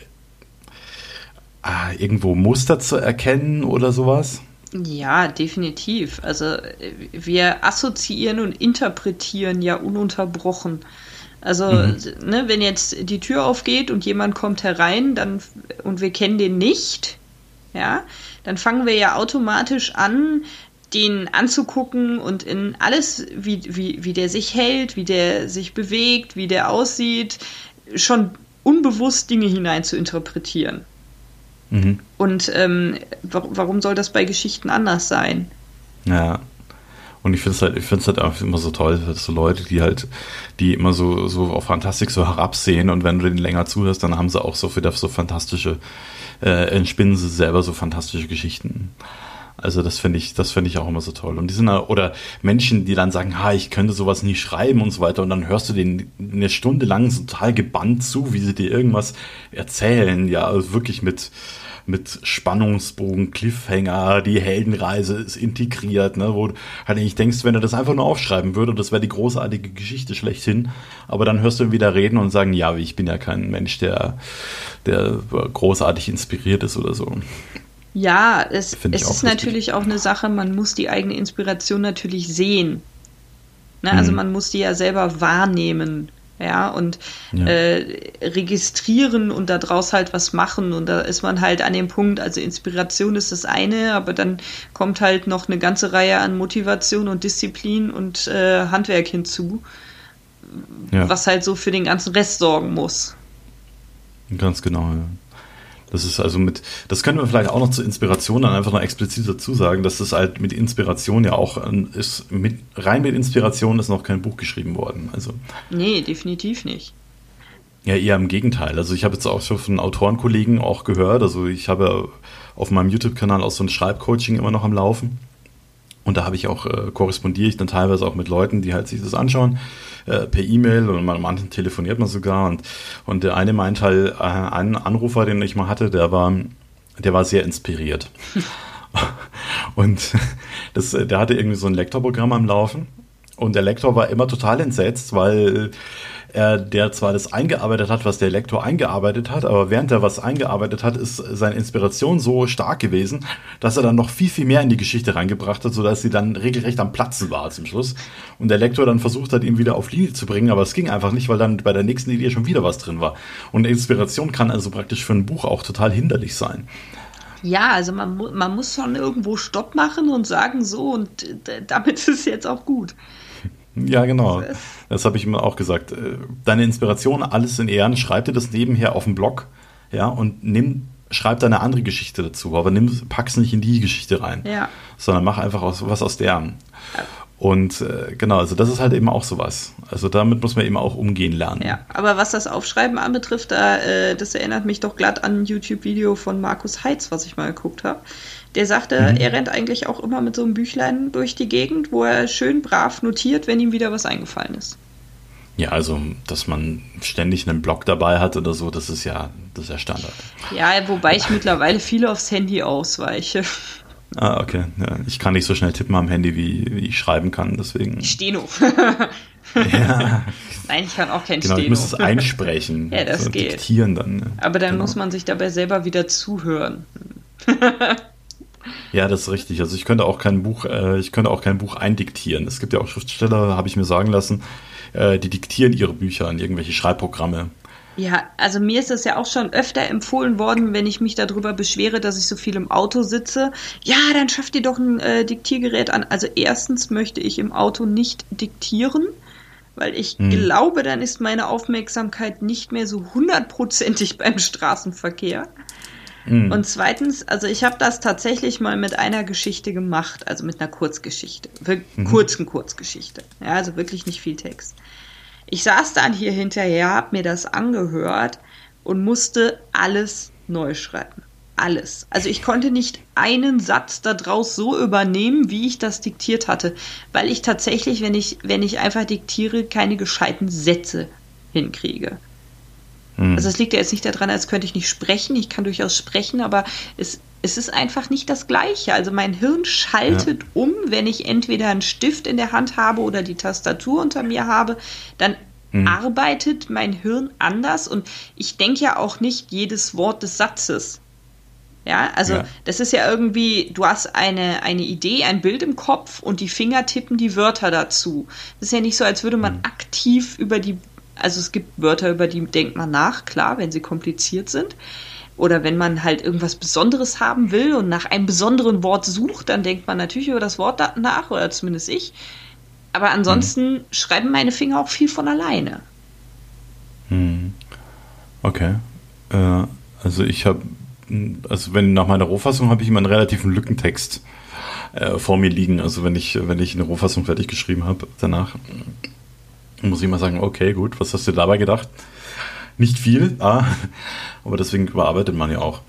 äh, irgendwo Muster zu erkennen oder sowas? Ja, definitiv. Also wir assoziieren und interpretieren ja ununterbrochen. Also, mhm. ne, wenn jetzt die Tür aufgeht und jemand kommt herein, dann und wir kennen den nicht, ja, dann fangen wir ja automatisch an, den anzugucken und in alles, wie, wie, wie der sich hält, wie der sich bewegt, wie der aussieht, schon unbewusst Dinge hinein zu interpretieren. Mhm. Und ähm, warum soll das bei Geschichten anders sein? Ja. Und ich finde es halt, ich finde halt auch immer so toll, dass so Leute, die halt, die immer so, so auf Fantastik so herabsehen und wenn du denen länger zuhörst, dann haben sie auch so wieder so fantastische, äh, entspinnen sie selber so fantastische Geschichten. Also das finde ich, das finde ich auch immer so toll. Und die sind oder Menschen, die dann sagen, ha, ich könnte sowas nie schreiben und so weiter. Und dann hörst du denen eine Stunde lang total gebannt zu, wie sie dir irgendwas erzählen, ja, also wirklich mit mit Spannungsbogen, Cliffhanger, die Heldenreise ist integriert, ne, wo du halt nicht denkst, wenn er das einfach nur aufschreiben würde, das wäre die großartige Geschichte schlechthin. Aber dann hörst du ihn wieder reden und sagen, ja, ich bin ja kein Mensch, der, der großartig inspiriert ist oder so. Ja, es, es ist natürlich auch eine Sache, man muss die eigene Inspiration natürlich sehen. Ne, also mhm. man muss die ja selber wahrnehmen ja, und ja. Äh, registrieren und daraus halt was machen. Und da ist man halt an dem Punkt, also Inspiration ist das eine, aber dann kommt halt noch eine ganze Reihe an Motivation und Disziplin und äh, Handwerk hinzu, ja. was halt so für den ganzen Rest sorgen muss. Ganz genau, ja. Das ist also mit, das können wir vielleicht auch noch zur Inspiration dann einfach noch explizit dazu sagen, dass das halt mit Inspiration ja auch ist, mit, rein mit Inspiration ist noch kein Buch geschrieben worden. Also. Nee, definitiv nicht. Ja, eher im Gegenteil. Also ich habe jetzt auch schon von Autorenkollegen auch gehört, also ich habe auf meinem YouTube-Kanal auch so ein Schreibcoaching immer noch am Laufen. Und da habe ich auch, äh, korrespondiere ich dann teilweise auch mit Leuten, die halt sich das anschauen äh, per E-Mail und man, manchen telefoniert man sogar. Und, und der eine meint halt, äh, ein Anrufer, den ich mal hatte, der war, der war sehr inspiriert. und das, der hatte irgendwie so ein Lektorprogramm am Laufen Und der Lektor war immer total entsetzt, weil er der zwar das eingearbeitet hat, was der Lektor eingearbeitet hat, aber während er was eingearbeitet hat, ist seine Inspiration so stark gewesen, dass er dann noch viel, viel mehr in die Geschichte reingebracht hat, sodass sie dann regelrecht am Platzen war zum Schluss. Und der Lektor dann versucht hat, ihn wieder auf Linie zu bringen, aber es ging einfach nicht, weil dann bei der nächsten Idee schon wieder was drin war. Und Inspiration kann also praktisch für ein Buch auch total hinderlich sein. Ja, also man, man muss schon irgendwo Stopp machen und sagen so und damit ist es jetzt auch gut. Ja, genau. Das habe ich immer auch gesagt. Äh, deine Inspiration, alles in Ehren, schreib dir das nebenher auf dem Blog, ja, und nimm, schreib deine andere Geschichte dazu, aber nimm, pack's nicht in die Geschichte rein. Ja. Sondern mach einfach aus, was aus deren. Ja. Und äh, genau, also das ist halt eben auch sowas. Also damit muss man eben auch umgehen lernen. Ja, aber was das Aufschreiben anbetrifft, da, äh, das erinnert mich doch glatt an ein YouTube-Video von Markus Heitz, was ich mal geguckt habe. Der sagte, mhm. er rennt eigentlich auch immer mit so einem Büchlein durch die Gegend, wo er schön brav notiert, wenn ihm wieder was eingefallen ist. Ja, also, dass man ständig einen Blog dabei hat oder so, das ist ja, das ist ja Standard. Ja, wobei ich mittlerweile viel aufs Handy ausweiche. Ah, okay. Ja, ich kann nicht so schnell tippen am Handy, wie, wie ich schreiben kann, deswegen. Steno. ja. Nein, ich kann auch kein genau, Steno. Ich muss es einsprechen. ja, das so geht. Diktieren dann. Ne? Aber dann genau. muss man sich dabei selber wieder zuhören. Ja, das ist richtig. Also ich könnte auch kein Buch, äh, ich könnte auch kein Buch eindiktieren. Es gibt ja auch Schriftsteller, habe ich mir sagen lassen, äh, die diktieren ihre Bücher an irgendwelche Schreibprogramme. Ja, also mir ist das ja auch schon öfter empfohlen worden, wenn ich mich darüber beschwere, dass ich so viel im Auto sitze. Ja, dann schafft ihr doch ein äh, Diktiergerät an. Also erstens möchte ich im Auto nicht diktieren, weil ich hm. glaube, dann ist meine Aufmerksamkeit nicht mehr so hundertprozentig beim Straßenverkehr. Mhm. Und zweitens, also ich habe das tatsächlich mal mit einer Geschichte gemacht, also mit einer Kurzgeschichte, mhm. kurzen Kurzgeschichte. Ja, also wirklich nicht viel Text. Ich saß dann hier hinterher, habe mir das angehört und musste alles neu schreiben. Alles. Also ich konnte nicht einen Satz daraus so übernehmen, wie ich das diktiert hatte, weil ich tatsächlich, wenn ich, wenn ich einfach diktiere, keine gescheiten Sätze hinkriege. Mhm. Also es liegt ja jetzt nicht daran, als könnte ich nicht sprechen. Ich kann durchaus sprechen, aber es, es ist einfach nicht das Gleiche. Also mein Hirn schaltet ja. um, wenn ich entweder einen Stift in der Hand habe oder die Tastatur unter mir habe, dann mhm. arbeitet mein Hirn anders und ich denke ja auch nicht jedes Wort des Satzes. Ja, also ja. das ist ja irgendwie, du hast eine, eine Idee, ein Bild im Kopf und die Finger tippen die Wörter dazu. Das ist ja nicht so, als würde man mhm. aktiv über die also es gibt Wörter, über die denkt man nach, klar, wenn sie kompliziert sind. Oder wenn man halt irgendwas Besonderes haben will und nach einem besonderen Wort sucht, dann denkt man natürlich über das Wort nach, oder zumindest ich. Aber ansonsten hm. schreiben meine Finger auch viel von alleine. Hm. Okay. Äh, also ich habe, also wenn nach meiner Rohfassung habe ich immer einen relativen Lückentext äh, vor mir liegen. Also wenn ich, wenn ich eine Rohfassung fertig geschrieben habe, danach muss ich mal sagen, okay, gut, was hast du dabei gedacht? Nicht viel, ah, aber deswegen überarbeitet man ja auch.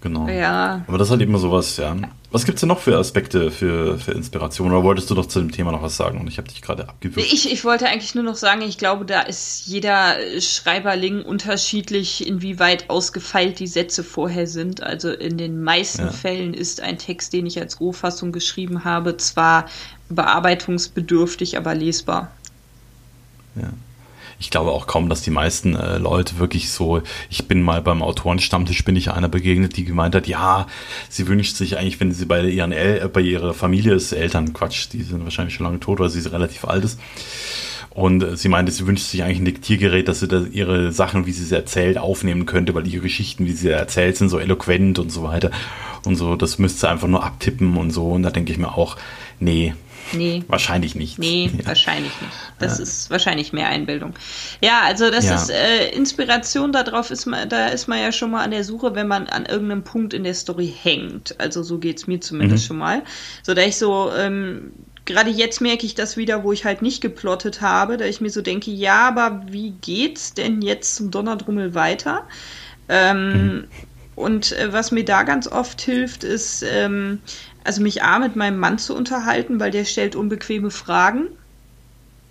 Genau. Ja. Aber das ist halt immer sowas, ja. Was gibt es denn noch für Aspekte für, für Inspiration? Oder wolltest du doch zu dem Thema noch was sagen? Und ich habe dich gerade abgewürgt. Ich, ich wollte eigentlich nur noch sagen, ich glaube, da ist jeder Schreiberling unterschiedlich, inwieweit ausgefeilt die Sätze vorher sind. Also in den meisten ja. Fällen ist ein Text, den ich als Rohfassung geschrieben habe, zwar bearbeitungsbedürftig, aber lesbar. Ich glaube auch kaum, dass die meisten äh, Leute wirklich so, ich bin mal beim Autorenstammtisch, bin ich einer begegnet, die gemeint hat, ja, sie wünscht sich eigentlich, wenn sie bei ihren El äh, bei ihrer Familie ist, Eltern, Quatsch, die sind wahrscheinlich schon lange tot, weil sie relativ alt ist. Und äh, sie meinte, sie wünscht sich eigentlich ein Diktiergerät, dass sie da ihre Sachen, wie sie sie erzählt, aufnehmen könnte, weil ihre Geschichten, wie sie erzählt, sind so eloquent und so weiter. Und so, das müsste sie einfach nur abtippen und so. Und da denke ich mir auch, nee, Nee. Wahrscheinlich nicht. Nee, ja. wahrscheinlich nicht. Das ja. ist wahrscheinlich mehr Einbildung. Ja, also das ja. ist äh, Inspiration, darauf ist man, da ist man ja schon mal an der Suche, wenn man an irgendeinem Punkt in der Story hängt. Also so geht es mir zumindest mhm. schon mal. So da ich so, ähm, gerade jetzt merke ich das wieder, wo ich halt nicht geplottet habe, da ich mir so denke, ja, aber wie geht's denn jetzt zum Donnerdrummel weiter? Ähm, mhm. Und äh, was mir da ganz oft hilft, ist, ähm, also mich A mit meinem Mann zu unterhalten, weil der stellt unbequeme Fragen.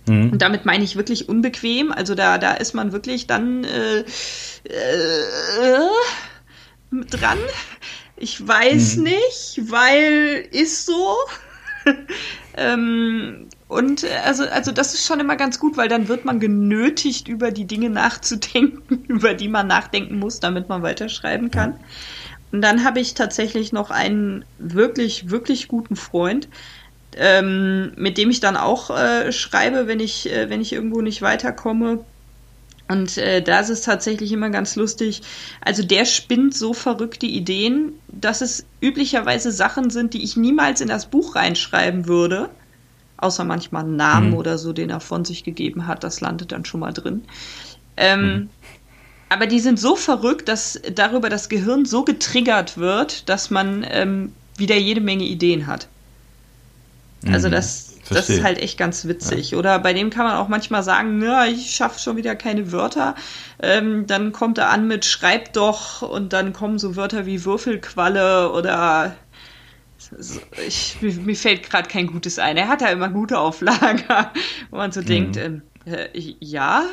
Mhm. Und damit meine ich wirklich unbequem. Also da, da ist man wirklich dann äh, äh, dran. Ich weiß mhm. nicht, weil ist so. ähm, Und äh, also, also das ist schon immer ganz gut, weil dann wird man genötigt, über die Dinge nachzudenken, über die man nachdenken muss, damit man weiterschreiben kann. Und dann habe ich tatsächlich noch einen wirklich, wirklich guten Freund, ähm, mit dem ich dann auch äh, schreibe, wenn ich, äh, wenn ich irgendwo nicht weiterkomme. Und äh, da ist es tatsächlich immer ganz lustig. Also der spinnt so verrückte Ideen, dass es üblicherweise Sachen sind, die ich niemals in das Buch reinschreiben würde. Außer manchmal einen Namen mhm. oder so, den er von sich gegeben hat. Das landet dann schon mal drin. Ähm, mhm. Aber die sind so verrückt, dass darüber das Gehirn so getriggert wird, dass man ähm, wieder jede Menge Ideen hat. Also mhm. das, das ist halt echt ganz witzig. Ja. Oder bei dem kann man auch manchmal sagen, ja, ich schaffe schon wieder keine Wörter. Ähm, dann kommt er an mit Schreib doch und dann kommen so Wörter wie Würfelqualle oder ich, mir, fällt gerade kein Gutes ein. Er hat ja immer gute Auflager, wo man so mhm. denkt, ähm, äh, ja,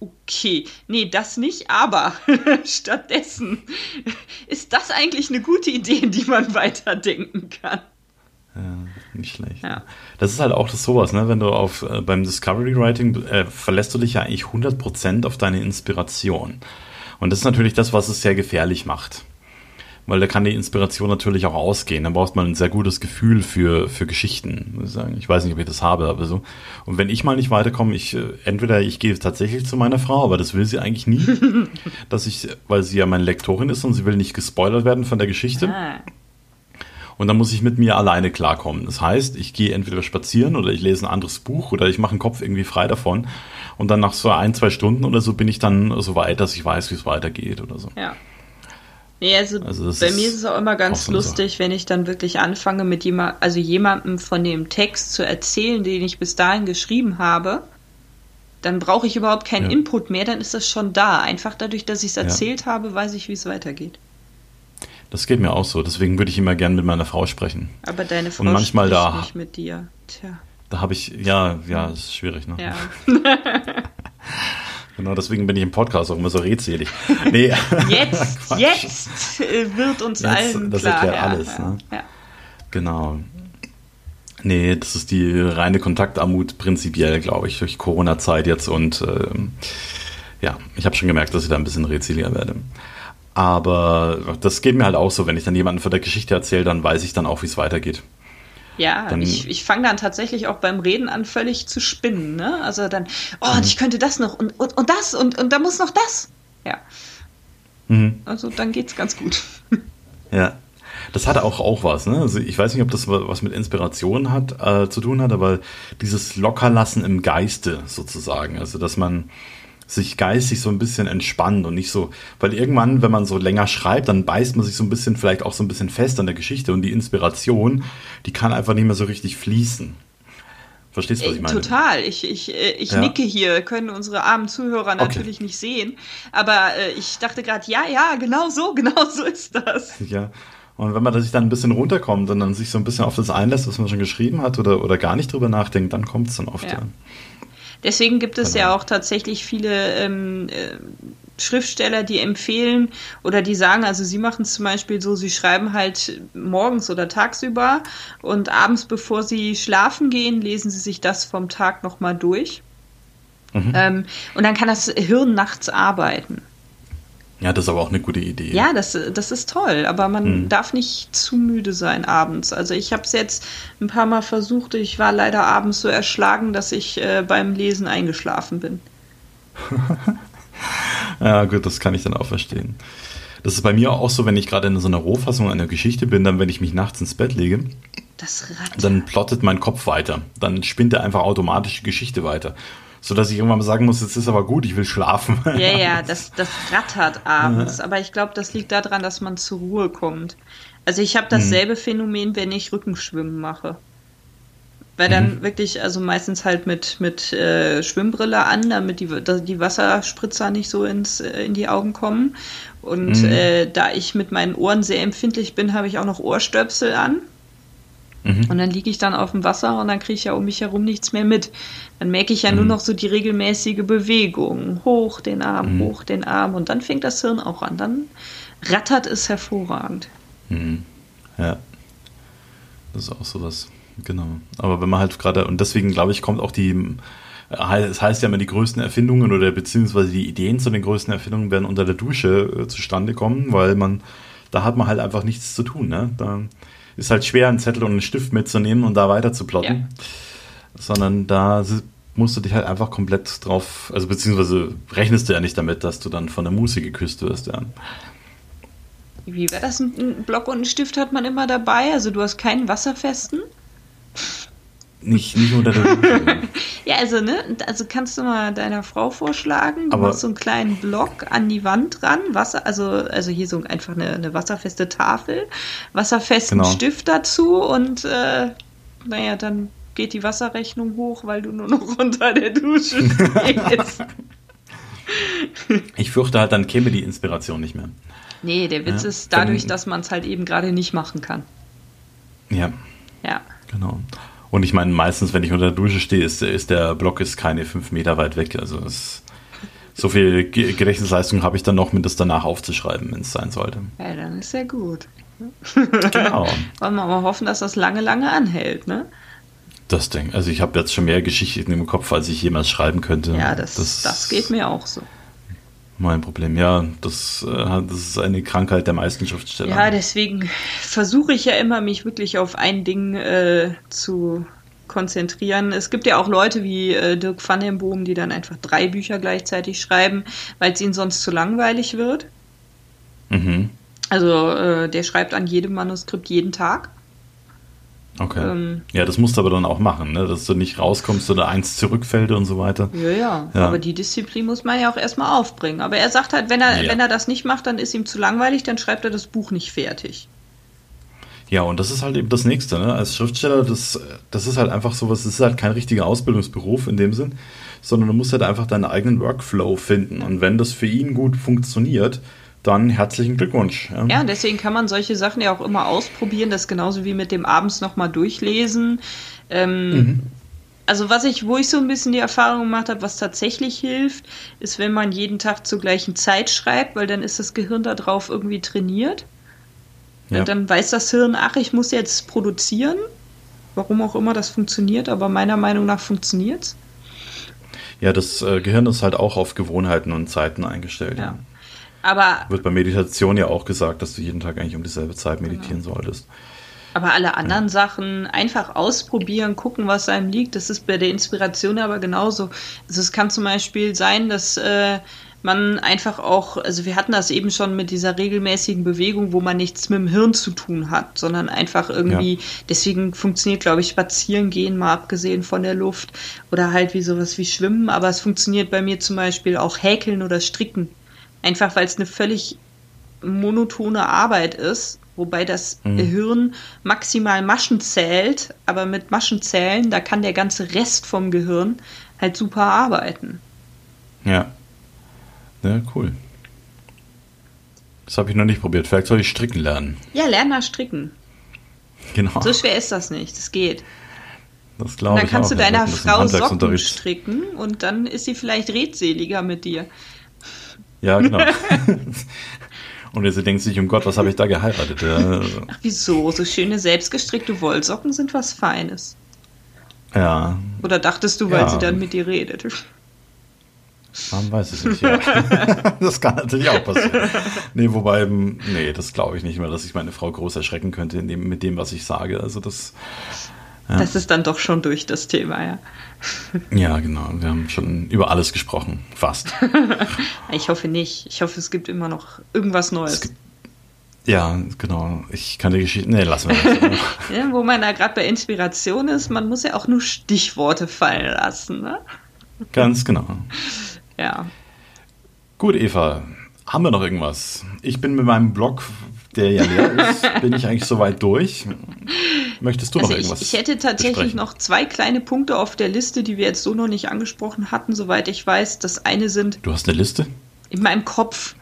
okay, nee, das nicht, aber stattdessen ist das eigentlich eine gute Idee, in die man weiterdenken kann. Ja, nicht schlecht. Ja. Das ist halt auch das sowas, ne? Wenn du auf äh, beim Discovery Writing äh, verlässt du dich ja eigentlich 100% auf deine Inspiration. Und das ist natürlich das, was es sehr gefährlich macht weil da kann die Inspiration natürlich auch ausgehen. Dann braucht man ein sehr gutes Gefühl für, für Geschichten, muss ich sagen. Ich weiß nicht, ob ich das habe, aber so. Und wenn ich mal nicht weiterkomme, ich, äh, entweder ich gehe tatsächlich zu meiner Frau, aber das will sie eigentlich nie, dass ich, weil sie ja meine Lektorin ist und sie will nicht gespoilert werden von der Geschichte. Ah. Und dann muss ich mit mir alleine klarkommen. Das heißt, ich gehe entweder spazieren oder ich lese ein anderes Buch oder ich mache den Kopf irgendwie frei davon. Und dann nach so ein, zwei Stunden oder so bin ich dann so weit, dass ich weiß, wie es weitergeht oder so. Ja. Nee, also, also bei mir ist es auch immer ganz auch lustig, wenn ich dann wirklich anfange, mit jemand, also jemandem von dem Text zu erzählen, den ich bis dahin geschrieben habe. Dann brauche ich überhaupt keinen ja. Input mehr, dann ist das schon da. Einfach dadurch, dass ich es erzählt ja. habe, weiß ich, wie es weitergeht. Das geht mir auch so. Deswegen würde ich immer gerne mit meiner Frau sprechen. Aber deine Frau Und manchmal spricht da, nicht mit dir. Tja. Da habe ich, ja, ja, das ist schwierig, ne? Ja. Genau, deswegen bin ich im Podcast auch immer so redselig. Nee. jetzt, jetzt äh, wird uns jetzt, allen das klar. Das erklärt ja, alles. Ja, ne? ja. Genau. Nee, das ist die reine Kontaktarmut prinzipiell, glaube ich, durch Corona-Zeit jetzt. Und ähm, ja, ich habe schon gemerkt, dass ich da ein bisschen redseliger werde. Aber das geht mir halt auch so, wenn ich dann jemanden von der Geschichte erzähle, dann weiß ich dann auch, wie es weitergeht. Ja, dann, ich, ich fange dann tatsächlich auch beim Reden an, völlig zu spinnen. Ne? Also dann, oh, und ich könnte das noch und, und, und das und, und da muss noch das. Ja. Mhm. Also dann geht's ganz gut. Ja. Das hatte auch, auch was, ne? Also ich weiß nicht, ob das was mit Inspiration hat, äh, zu tun hat, aber dieses Lockerlassen im Geiste sozusagen. Also dass man sich geistig so ein bisschen entspannt und nicht so, weil irgendwann, wenn man so länger schreibt, dann beißt man sich so ein bisschen vielleicht auch so ein bisschen fest an der Geschichte und die Inspiration, die kann einfach nicht mehr so richtig fließen. Verstehst du, was ich meine? Total. Ich, ich, äh, ich ja. nicke hier, können unsere armen Zuhörer natürlich okay. nicht sehen. Aber äh, ich dachte gerade, ja, ja, genau so, genau so ist das. Ja. Und wenn man sich dann ein bisschen runterkommt und dann sich so ein bisschen auf das einlässt, was man schon geschrieben hat oder, oder gar nicht drüber nachdenkt, dann kommt es dann oft. Ja. Ja. Deswegen gibt es ja auch tatsächlich viele ähm, äh, Schriftsteller, die empfehlen oder die sagen, also sie machen es zum Beispiel so, sie schreiben halt morgens oder tagsüber und abends, bevor sie schlafen gehen, lesen sie sich das vom Tag nochmal durch. Mhm. Ähm, und dann kann das Hirn nachts arbeiten. Ja, das ist aber auch eine gute Idee. Ja, das, das ist toll, aber man hm. darf nicht zu müde sein abends. Also ich habe es jetzt ein paar Mal versucht. Ich war leider abends so erschlagen, dass ich äh, beim Lesen eingeschlafen bin. ja, gut, das kann ich dann auch verstehen. Das ist bei mir auch so, wenn ich gerade in so einer Rohfassung einer Geschichte bin, dann wenn ich mich nachts ins Bett lege, dann plottet mein Kopf weiter. Dann spinnt er einfach automatisch die Geschichte weiter so dass ich irgendwann mal sagen muss, jetzt ist aber gut, ich will schlafen. Ja, ja, das, das rattert abends. Ja. Aber ich glaube, das liegt daran, dass man zur Ruhe kommt. Also ich habe dasselbe mhm. Phänomen, wenn ich Rückenschwimmen mache. Weil dann mhm. wirklich, also meistens halt mit, mit äh, Schwimmbrille an, damit die, die Wasserspritzer nicht so ins, äh, in die Augen kommen. Und mhm. äh, da ich mit meinen Ohren sehr empfindlich bin, habe ich auch noch Ohrstöpsel an. Mhm. Und dann liege ich dann auf dem Wasser und dann kriege ich ja um mich herum nichts mehr mit. Dann merke ich ja mhm. nur noch so die regelmäßige Bewegung. Hoch den Arm, mhm. hoch den Arm. Und dann fängt das Hirn auch an. Dann rattert es hervorragend. Mhm. Ja. Das ist auch so was. Genau. Aber wenn man halt gerade, und deswegen glaube ich, kommt auch die, es heißt ja immer, die größten Erfindungen oder beziehungsweise die Ideen zu den größten Erfindungen werden unter der Dusche äh, zustande kommen, weil man, da hat man halt einfach nichts zu tun. Ne? Da ist halt schwer, einen Zettel und einen Stift mitzunehmen und da weiter zu plotten. Ja. Sondern da musst du dich halt einfach komplett drauf, also beziehungsweise rechnest du ja nicht damit, dass du dann von der Muse geküsst wirst, ja. Wie wäre das? Ein Block und ein Stift hat man immer dabei? Also du hast keinen wasserfesten? Nicht, nicht unter der Dusche. ja, also, ne, also kannst du mal deiner Frau vorschlagen, du Aber machst so einen kleinen Block an die Wand ran, Wasser, also, also hier so einfach eine, eine wasserfeste Tafel, wasserfesten genau. Stift dazu und äh, naja, dann geht die Wasserrechnung hoch, weil du nur noch unter der Dusche stehst. ich fürchte halt, dann käme die Inspiration nicht mehr. Nee, der Witz ja, ist dadurch, dass man es halt eben gerade nicht machen kann. Ja. Ja. Genau. Und ich meine, meistens, wenn ich unter der Dusche stehe, ist, ist der Block ist keine fünf Meter weit weg. Also es, so viel Gedächtnisleistung habe ich dann noch, mir das danach aufzuschreiben, wenn es sein sollte. Ja, dann ist ja gut. Genau. Wollen wir mal hoffen, dass das lange, lange anhält, ne? Das Ding. Also ich habe jetzt schon mehr Geschichten im Kopf, als ich jemals schreiben könnte. Ja, das, das, das geht mir auch so. Mein Problem, ja, das, äh, das ist eine Krankheit der meisten Schriftsteller. Ja, deswegen versuche ich ja immer, mich wirklich auf ein Ding äh, zu konzentrieren. Es gibt ja auch Leute wie äh, Dirk van den Boom, die dann einfach drei Bücher gleichzeitig schreiben, weil es ihnen sonst zu langweilig wird. Mhm. Also äh, der schreibt an jedem Manuskript jeden Tag. Okay. Ähm, ja, das musst du aber dann auch machen, ne? dass du nicht rauskommst oder eins zurückfällt und so weiter. Ja, ja, ja. Aber die Disziplin muss man ja auch erstmal aufbringen. Aber er sagt halt, wenn er, ja. wenn er das nicht macht, dann ist ihm zu langweilig, dann schreibt er das Buch nicht fertig. Ja, und das ist halt eben das Nächste. Ne? Als Schriftsteller, das, das ist halt einfach sowas, das ist halt kein richtiger Ausbildungsberuf in dem Sinn, sondern du musst halt einfach deinen eigenen Workflow finden. Und wenn das für ihn gut funktioniert, dann herzlichen Glückwunsch. Ja. deswegen kann man solche Sachen ja auch immer ausprobieren. Das genauso wie mit dem abends nochmal durchlesen. Ähm, mhm. Also was ich, wo ich so ein bisschen die Erfahrung gemacht habe, was tatsächlich hilft, ist, wenn man jeden Tag zur gleichen Zeit schreibt, weil dann ist das Gehirn darauf irgendwie trainiert. Ja. Dann weiß das Hirn, ach, ich muss jetzt produzieren. Warum auch immer das funktioniert, aber meiner Meinung nach funktioniert es. Ja, das äh, Gehirn ist halt auch auf Gewohnheiten und Zeiten eingestellt. Ja. Aber wird bei Meditation ja auch gesagt, dass du jeden Tag eigentlich um dieselbe Zeit meditieren genau. solltest. Aber alle anderen ja. Sachen einfach ausprobieren, gucken, was einem liegt. Das ist bei der Inspiration aber genauso. Also es kann zum Beispiel sein, dass äh, man einfach auch, also wir hatten das eben schon mit dieser regelmäßigen Bewegung, wo man nichts mit dem Hirn zu tun hat, sondern einfach irgendwie, ja. deswegen funktioniert, glaube ich, Spazieren gehen, mal abgesehen von der Luft, oder halt wie sowas wie Schwimmen, aber es funktioniert bei mir zum Beispiel auch Häkeln oder Stricken. Einfach weil es eine völlig monotone Arbeit ist, wobei das mhm. Gehirn maximal Maschen zählt, aber mit Maschen zählen, da kann der ganze Rest vom Gehirn halt super arbeiten. Ja. Ja, cool. Das habe ich noch nicht probiert. Vielleicht soll ich stricken lernen. Ja, lern mal stricken. Genau. So schwer ist das nicht. Das geht. Das glaube ich. Dann kannst auch. du deiner Frau Socken stricken und dann ist sie vielleicht redseliger mit dir. Ja, genau. Und sie denkt sich, um Gott, was habe ich da geheiratet? Ja. Ach, wieso? So schöne selbstgestrickte Wollsocken sind was Feines. Ja. Oder dachtest du, weil ja. sie dann mit dir redet? Man weiß es nicht, ja. das kann natürlich auch passieren. Nee, wobei, nee, das glaube ich nicht mehr, dass ich meine Frau groß erschrecken könnte dem, mit dem, was ich sage. Also das. Ja. Das ist dann doch schon durch das Thema, ja. Ja, genau. Wir haben schon über alles gesprochen. Fast. ich hoffe nicht. Ich hoffe, es gibt immer noch irgendwas Neues. Gibt, ja, genau. Ich kann die Geschichte. Nee, lassen wir das. ja, wo man da gerade bei Inspiration ist, man muss ja auch nur Stichworte fallen lassen, ne? Ganz genau. Ja. Gut, Eva. Haben wir noch irgendwas? Ich bin mit meinem Blog der ja leer ist, bin ich eigentlich soweit durch. Möchtest du also noch irgendwas? Ich, ich hätte tatsächlich besprechen? noch zwei kleine Punkte auf der Liste, die wir jetzt so noch nicht angesprochen hatten, soweit ich weiß. Das eine sind. Du hast eine Liste? In meinem Kopf.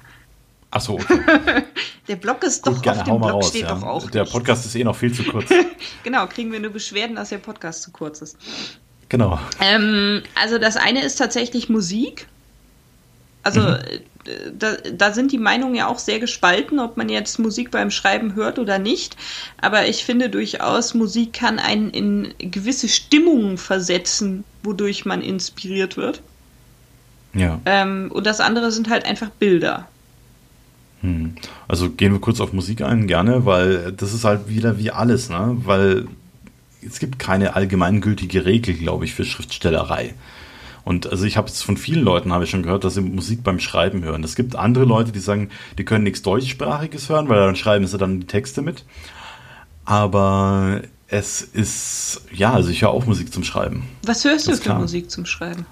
Ach so, okay. der Blog ist Gut, doch gerne, auf dem Blog raus, steht ja. doch auch. Der Podcast ist eh noch viel zu kurz. genau, kriegen wir nur Beschwerden, dass der Podcast zu kurz ist. Genau. Ähm, also das eine ist tatsächlich Musik. Also mhm da, da sind die Meinungen ja auch sehr gespalten, ob man jetzt Musik beim Schreiben hört oder nicht. Aber ich finde durchaus, Musik kann einen in gewisse Stimmungen versetzen, wodurch man inspiriert wird. Ja. Ähm, und das andere sind halt einfach Bilder. Hm. Also gehen wir kurz auf Musik ein, gerne, weil das ist halt wieder wie alles, ne? Weil es gibt keine allgemeingültige Regel, glaube ich, für Schriftstellerei. Und also ich habe jetzt von vielen Leuten habe ich schon gehört, dass sie Musik beim Schreiben hören. Es gibt andere Leute, die sagen, die können nichts deutschsprachiges hören, weil dann schreiben sie dann die Texte mit. Aber es ist ja, also ich höre auch Musik zum Schreiben. Was hörst du für klar. Musik zum Schreiben?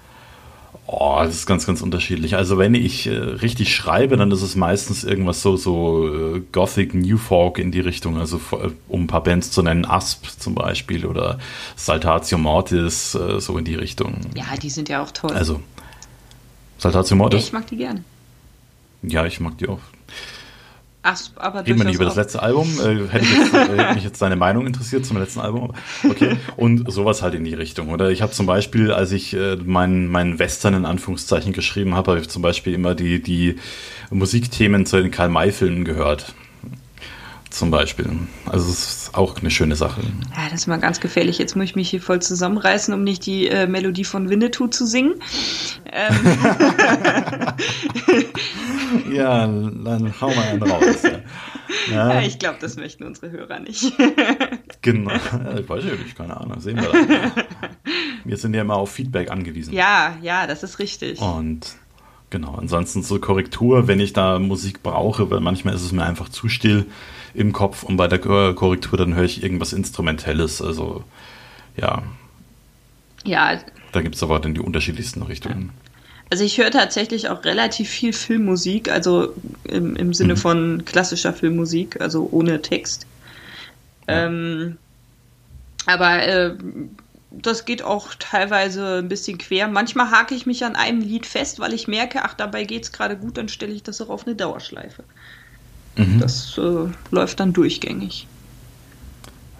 Oh, das ist ganz, ganz unterschiedlich. Also wenn ich äh, richtig schreibe, dann ist es meistens irgendwas so, so äh, Gothic New Folk in die Richtung. Also äh, um ein paar Bands zu nennen, Asp zum Beispiel oder Saltatio Mortis, äh, so in die Richtung. Ja, die sind ja auch toll. Also Saltatio Mortis. Ich mag die gerne. Ja, ich mag die auch. Ach, aber Reden wir nicht über das letzte Album. Äh, hätte, jetzt, äh, hätte mich jetzt deine Meinung interessiert zum letzten Album. Okay. Und sowas halt in die Richtung. Oder ich habe zum Beispiel, als ich äh, meinen mein Western in Anführungszeichen geschrieben habe, habe ich zum Beispiel immer die, die Musikthemen zu den Karl-May-Filmen gehört zum Beispiel. Also es ist auch eine schöne Sache. Ja, das ist mal ganz gefährlich. Jetzt muss ich mich hier voll zusammenreißen, um nicht die äh, Melodie von Winnetou zu singen. Ähm. ja, dann hau mal einen raus. Ja. ja ich glaube, das möchten unsere Hörer nicht. genau. Ich weiß ja nicht, keine Ahnung. Sehen wir dann. Wir sind ja immer auf Feedback angewiesen. Ja, ja, das ist richtig. Und Genau, ansonsten so Korrektur, wenn ich da Musik brauche, weil manchmal ist es mir einfach zu still, im Kopf und bei der Korrektur dann höre ich irgendwas Instrumentelles. Also ja. Ja. Da gibt es aber dann die unterschiedlichsten Richtungen. Also ich höre tatsächlich auch relativ viel Filmmusik, also im, im Sinne mhm. von klassischer Filmmusik, also ohne Text. Ja. Ähm, aber äh, das geht auch teilweise ein bisschen quer. Manchmal hake ich mich an einem Lied fest, weil ich merke, ach, dabei geht es gerade gut, dann stelle ich das auch auf eine Dauerschleife. Mhm. Das äh, läuft dann durchgängig.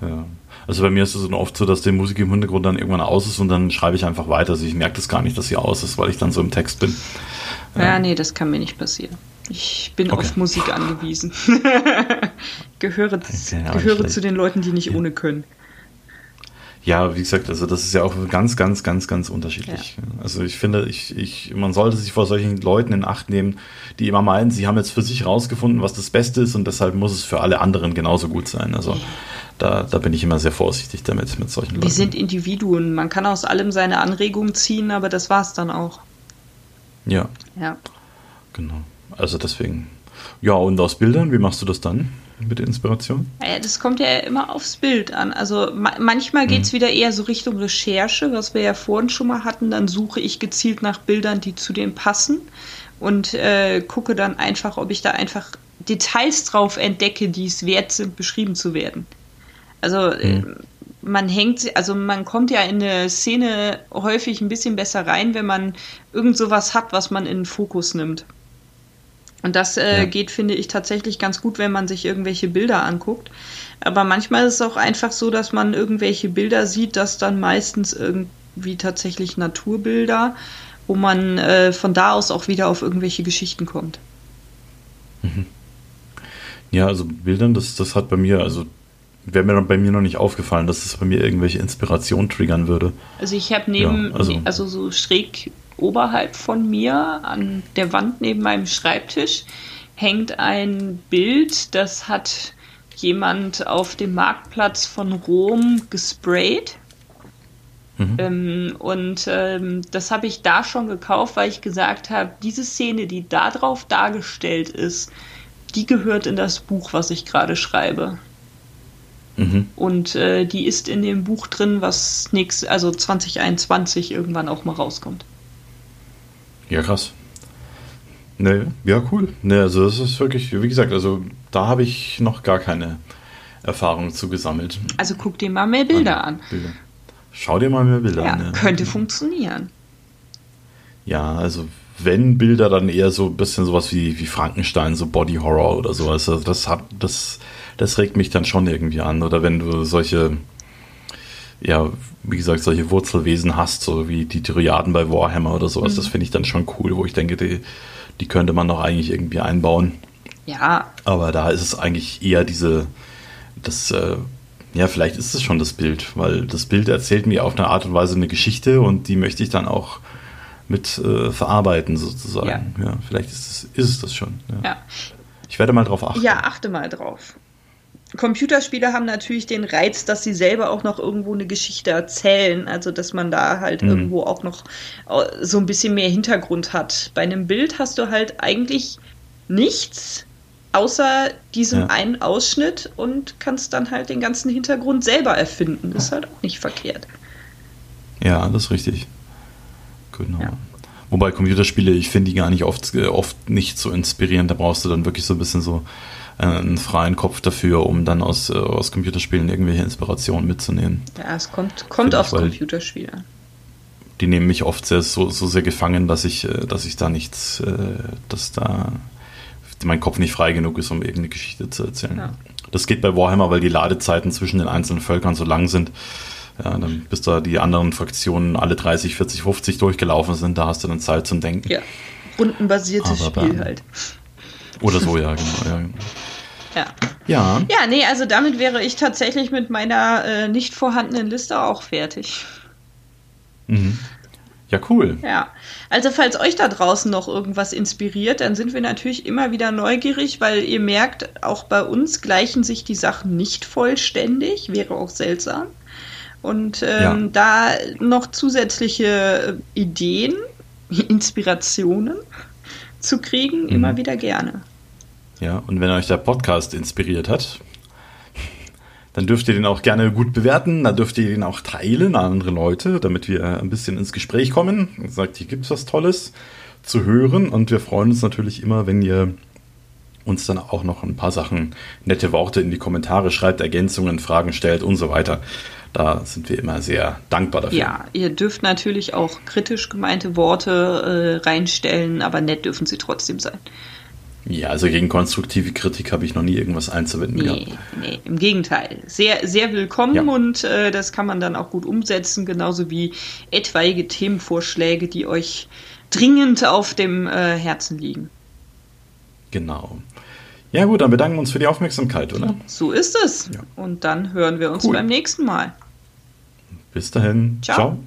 Ja. Also bei mir ist es dann oft so, dass die Musik im Hintergrund dann irgendwann aus ist und dann schreibe ich einfach weiter. Also ich merke das gar nicht, dass sie aus ist, weil ich dann so im Text bin. Ja, ja nee, das kann mir nicht passieren. Ich bin okay. auf Musik angewiesen. gehöre ja, gehöre zu den Leuten, die nicht ja. ohne können. Ja, wie gesagt, also das ist ja auch ganz, ganz, ganz, ganz unterschiedlich. Ja. Also ich finde, ich, ich, man sollte sich vor solchen Leuten in Acht nehmen, die immer meinen, sie haben jetzt für sich rausgefunden, was das Beste ist und deshalb muss es für alle anderen genauso gut sein. Also da, da bin ich immer sehr vorsichtig damit, mit solchen Leuten. Wir sind Individuen, man kann aus allem seine Anregungen ziehen, aber das war's dann auch. Ja. Ja. Genau. Also deswegen. Ja, und aus Bildern, wie machst du das dann? Mit der Inspiration? Ja, das kommt ja immer aufs Bild an. Also ma manchmal geht es mhm. wieder eher so Richtung Recherche, was wir ja vorhin schon mal hatten. Dann suche ich gezielt nach Bildern, die zu dem passen und äh, gucke dann einfach, ob ich da einfach Details drauf entdecke, die es wert sind, beschrieben zu werden. Also mhm. man hängt, also man kommt ja in eine Szene häufig ein bisschen besser rein, wenn man irgend sowas hat, was man in den Fokus nimmt. Und das äh, ja. geht, finde ich, tatsächlich ganz gut, wenn man sich irgendwelche Bilder anguckt. Aber manchmal ist es auch einfach so, dass man irgendwelche Bilder sieht, dass dann meistens irgendwie tatsächlich Naturbilder, wo man äh, von da aus auch wieder auf irgendwelche Geschichten kommt. Mhm. Ja, also Bildern, das, das hat bei mir, also wäre mir bei mir noch nicht aufgefallen, dass es bei mir irgendwelche Inspiration triggern würde. Also ich habe neben, ja, also, also so schräg oberhalb von mir an der Wand neben meinem Schreibtisch hängt ein Bild, das hat jemand auf dem Marktplatz von Rom gesprayt. Mhm. Ähm, und ähm, das habe ich da schon gekauft, weil ich gesagt habe, diese Szene, die da drauf dargestellt ist, die gehört in das Buch, was ich gerade schreibe. Mhm. Und äh, die ist in dem Buch drin, was nächstes, also 2021 irgendwann auch mal rauskommt. Ja, krass. Ne, ja, cool. Ne, also das ist wirklich, wie gesagt, also da habe ich noch gar keine Erfahrung zu gesammelt. Also guck dir mal mehr Bilder an. Bilder. Schau dir mal mehr Bilder ja, an. Ja, könnte funktionieren. Ja, also wenn Bilder, dann eher so ein bisschen sowas wie, wie Frankenstein, so Body Horror oder sowas. Also das hat, das, das regt mich dann schon irgendwie an. Oder wenn du solche ja, wie gesagt, solche Wurzelwesen hast, so wie die Triaden bei Warhammer oder sowas, mhm. das finde ich dann schon cool, wo ich denke, die, Die könnte man noch eigentlich irgendwie einbauen. Ja. Aber da ist es eigentlich eher diese, das, äh, ja, vielleicht ist es schon das Bild, weil das Bild erzählt mir auf eine Art und Weise eine Geschichte und die möchte ich dann auch mit äh, verarbeiten sozusagen. Ja. ja, vielleicht ist es, ist es das schon. Ja. ja. Ich werde mal drauf achten. Ja, achte mal drauf. Computerspiele haben natürlich den Reiz, dass sie selber auch noch irgendwo eine Geschichte erzählen. Also, dass man da halt mhm. irgendwo auch noch äh, so ein bisschen mehr Hintergrund hat. Bei einem Bild hast du halt eigentlich nichts außer diesem ja. einen Ausschnitt und kannst dann halt den ganzen Hintergrund selber erfinden. Das ist halt auch nicht verkehrt. Ja, das ist richtig. Genau. Ja. Wobei Computerspiele, ich finde die gar nicht oft, oft nicht so inspirierend. Da brauchst du dann wirklich so ein bisschen so äh, einen freien Kopf dafür, um dann aus, äh, aus Computerspielen irgendwelche Inspirationen mitzunehmen. Ja, es kommt, kommt aufs Computerspiel an. Die nehmen mich oft sehr, so, so sehr gefangen, dass ich, äh, dass ich da nichts, dass da mein Kopf nicht frei genug ist, um irgendeine Geschichte zu erzählen. Ja. Das geht bei Warhammer, weil die Ladezeiten zwischen den einzelnen Völkern so lang sind. Ja, dann bis da die anderen Fraktionen alle 30, 40, 50 durchgelaufen sind, da hast du dann Zeit zum Denken. Ja, rundenbasiertes Spiel halt. Oder so, ja, genau. Ja. Ja. ja. Ja, nee, also damit wäre ich tatsächlich mit meiner äh, nicht vorhandenen Liste auch fertig. Mhm. Ja, cool. Ja. Also, falls euch da draußen noch irgendwas inspiriert, dann sind wir natürlich immer wieder neugierig, weil ihr merkt, auch bei uns gleichen sich die Sachen nicht vollständig. Wäre auch seltsam. Und ähm, ja. da noch zusätzliche Ideen, Inspirationen zu kriegen, mhm. immer wieder gerne. Ja, und wenn euch der Podcast inspiriert hat, dann dürft ihr den auch gerne gut bewerten, dann dürft ihr den auch teilen an andere Leute, damit wir ein bisschen ins Gespräch kommen. Sagt, hier gibt es was Tolles zu hören und wir freuen uns natürlich immer, wenn ihr uns dann auch noch ein paar Sachen, nette Worte in die Kommentare schreibt, Ergänzungen, Fragen stellt und so weiter. Da sind wir immer sehr dankbar dafür. Ja, ihr dürft natürlich auch kritisch gemeinte Worte äh, reinstellen, aber nett dürfen sie trotzdem sein. Ja, also gegen konstruktive Kritik habe ich noch nie irgendwas einzuwenden nee, gehabt. Nee, im Gegenteil. Sehr, sehr willkommen ja. und äh, das kann man dann auch gut umsetzen, genauso wie etwaige Themenvorschläge, die euch dringend auf dem äh, Herzen liegen. Genau. Ja gut, dann bedanken wir uns für die Aufmerksamkeit, oder? So ist es. Ja. Und dann hören wir uns cool. beim nächsten Mal. Bis dahin. Ciao. Ciao.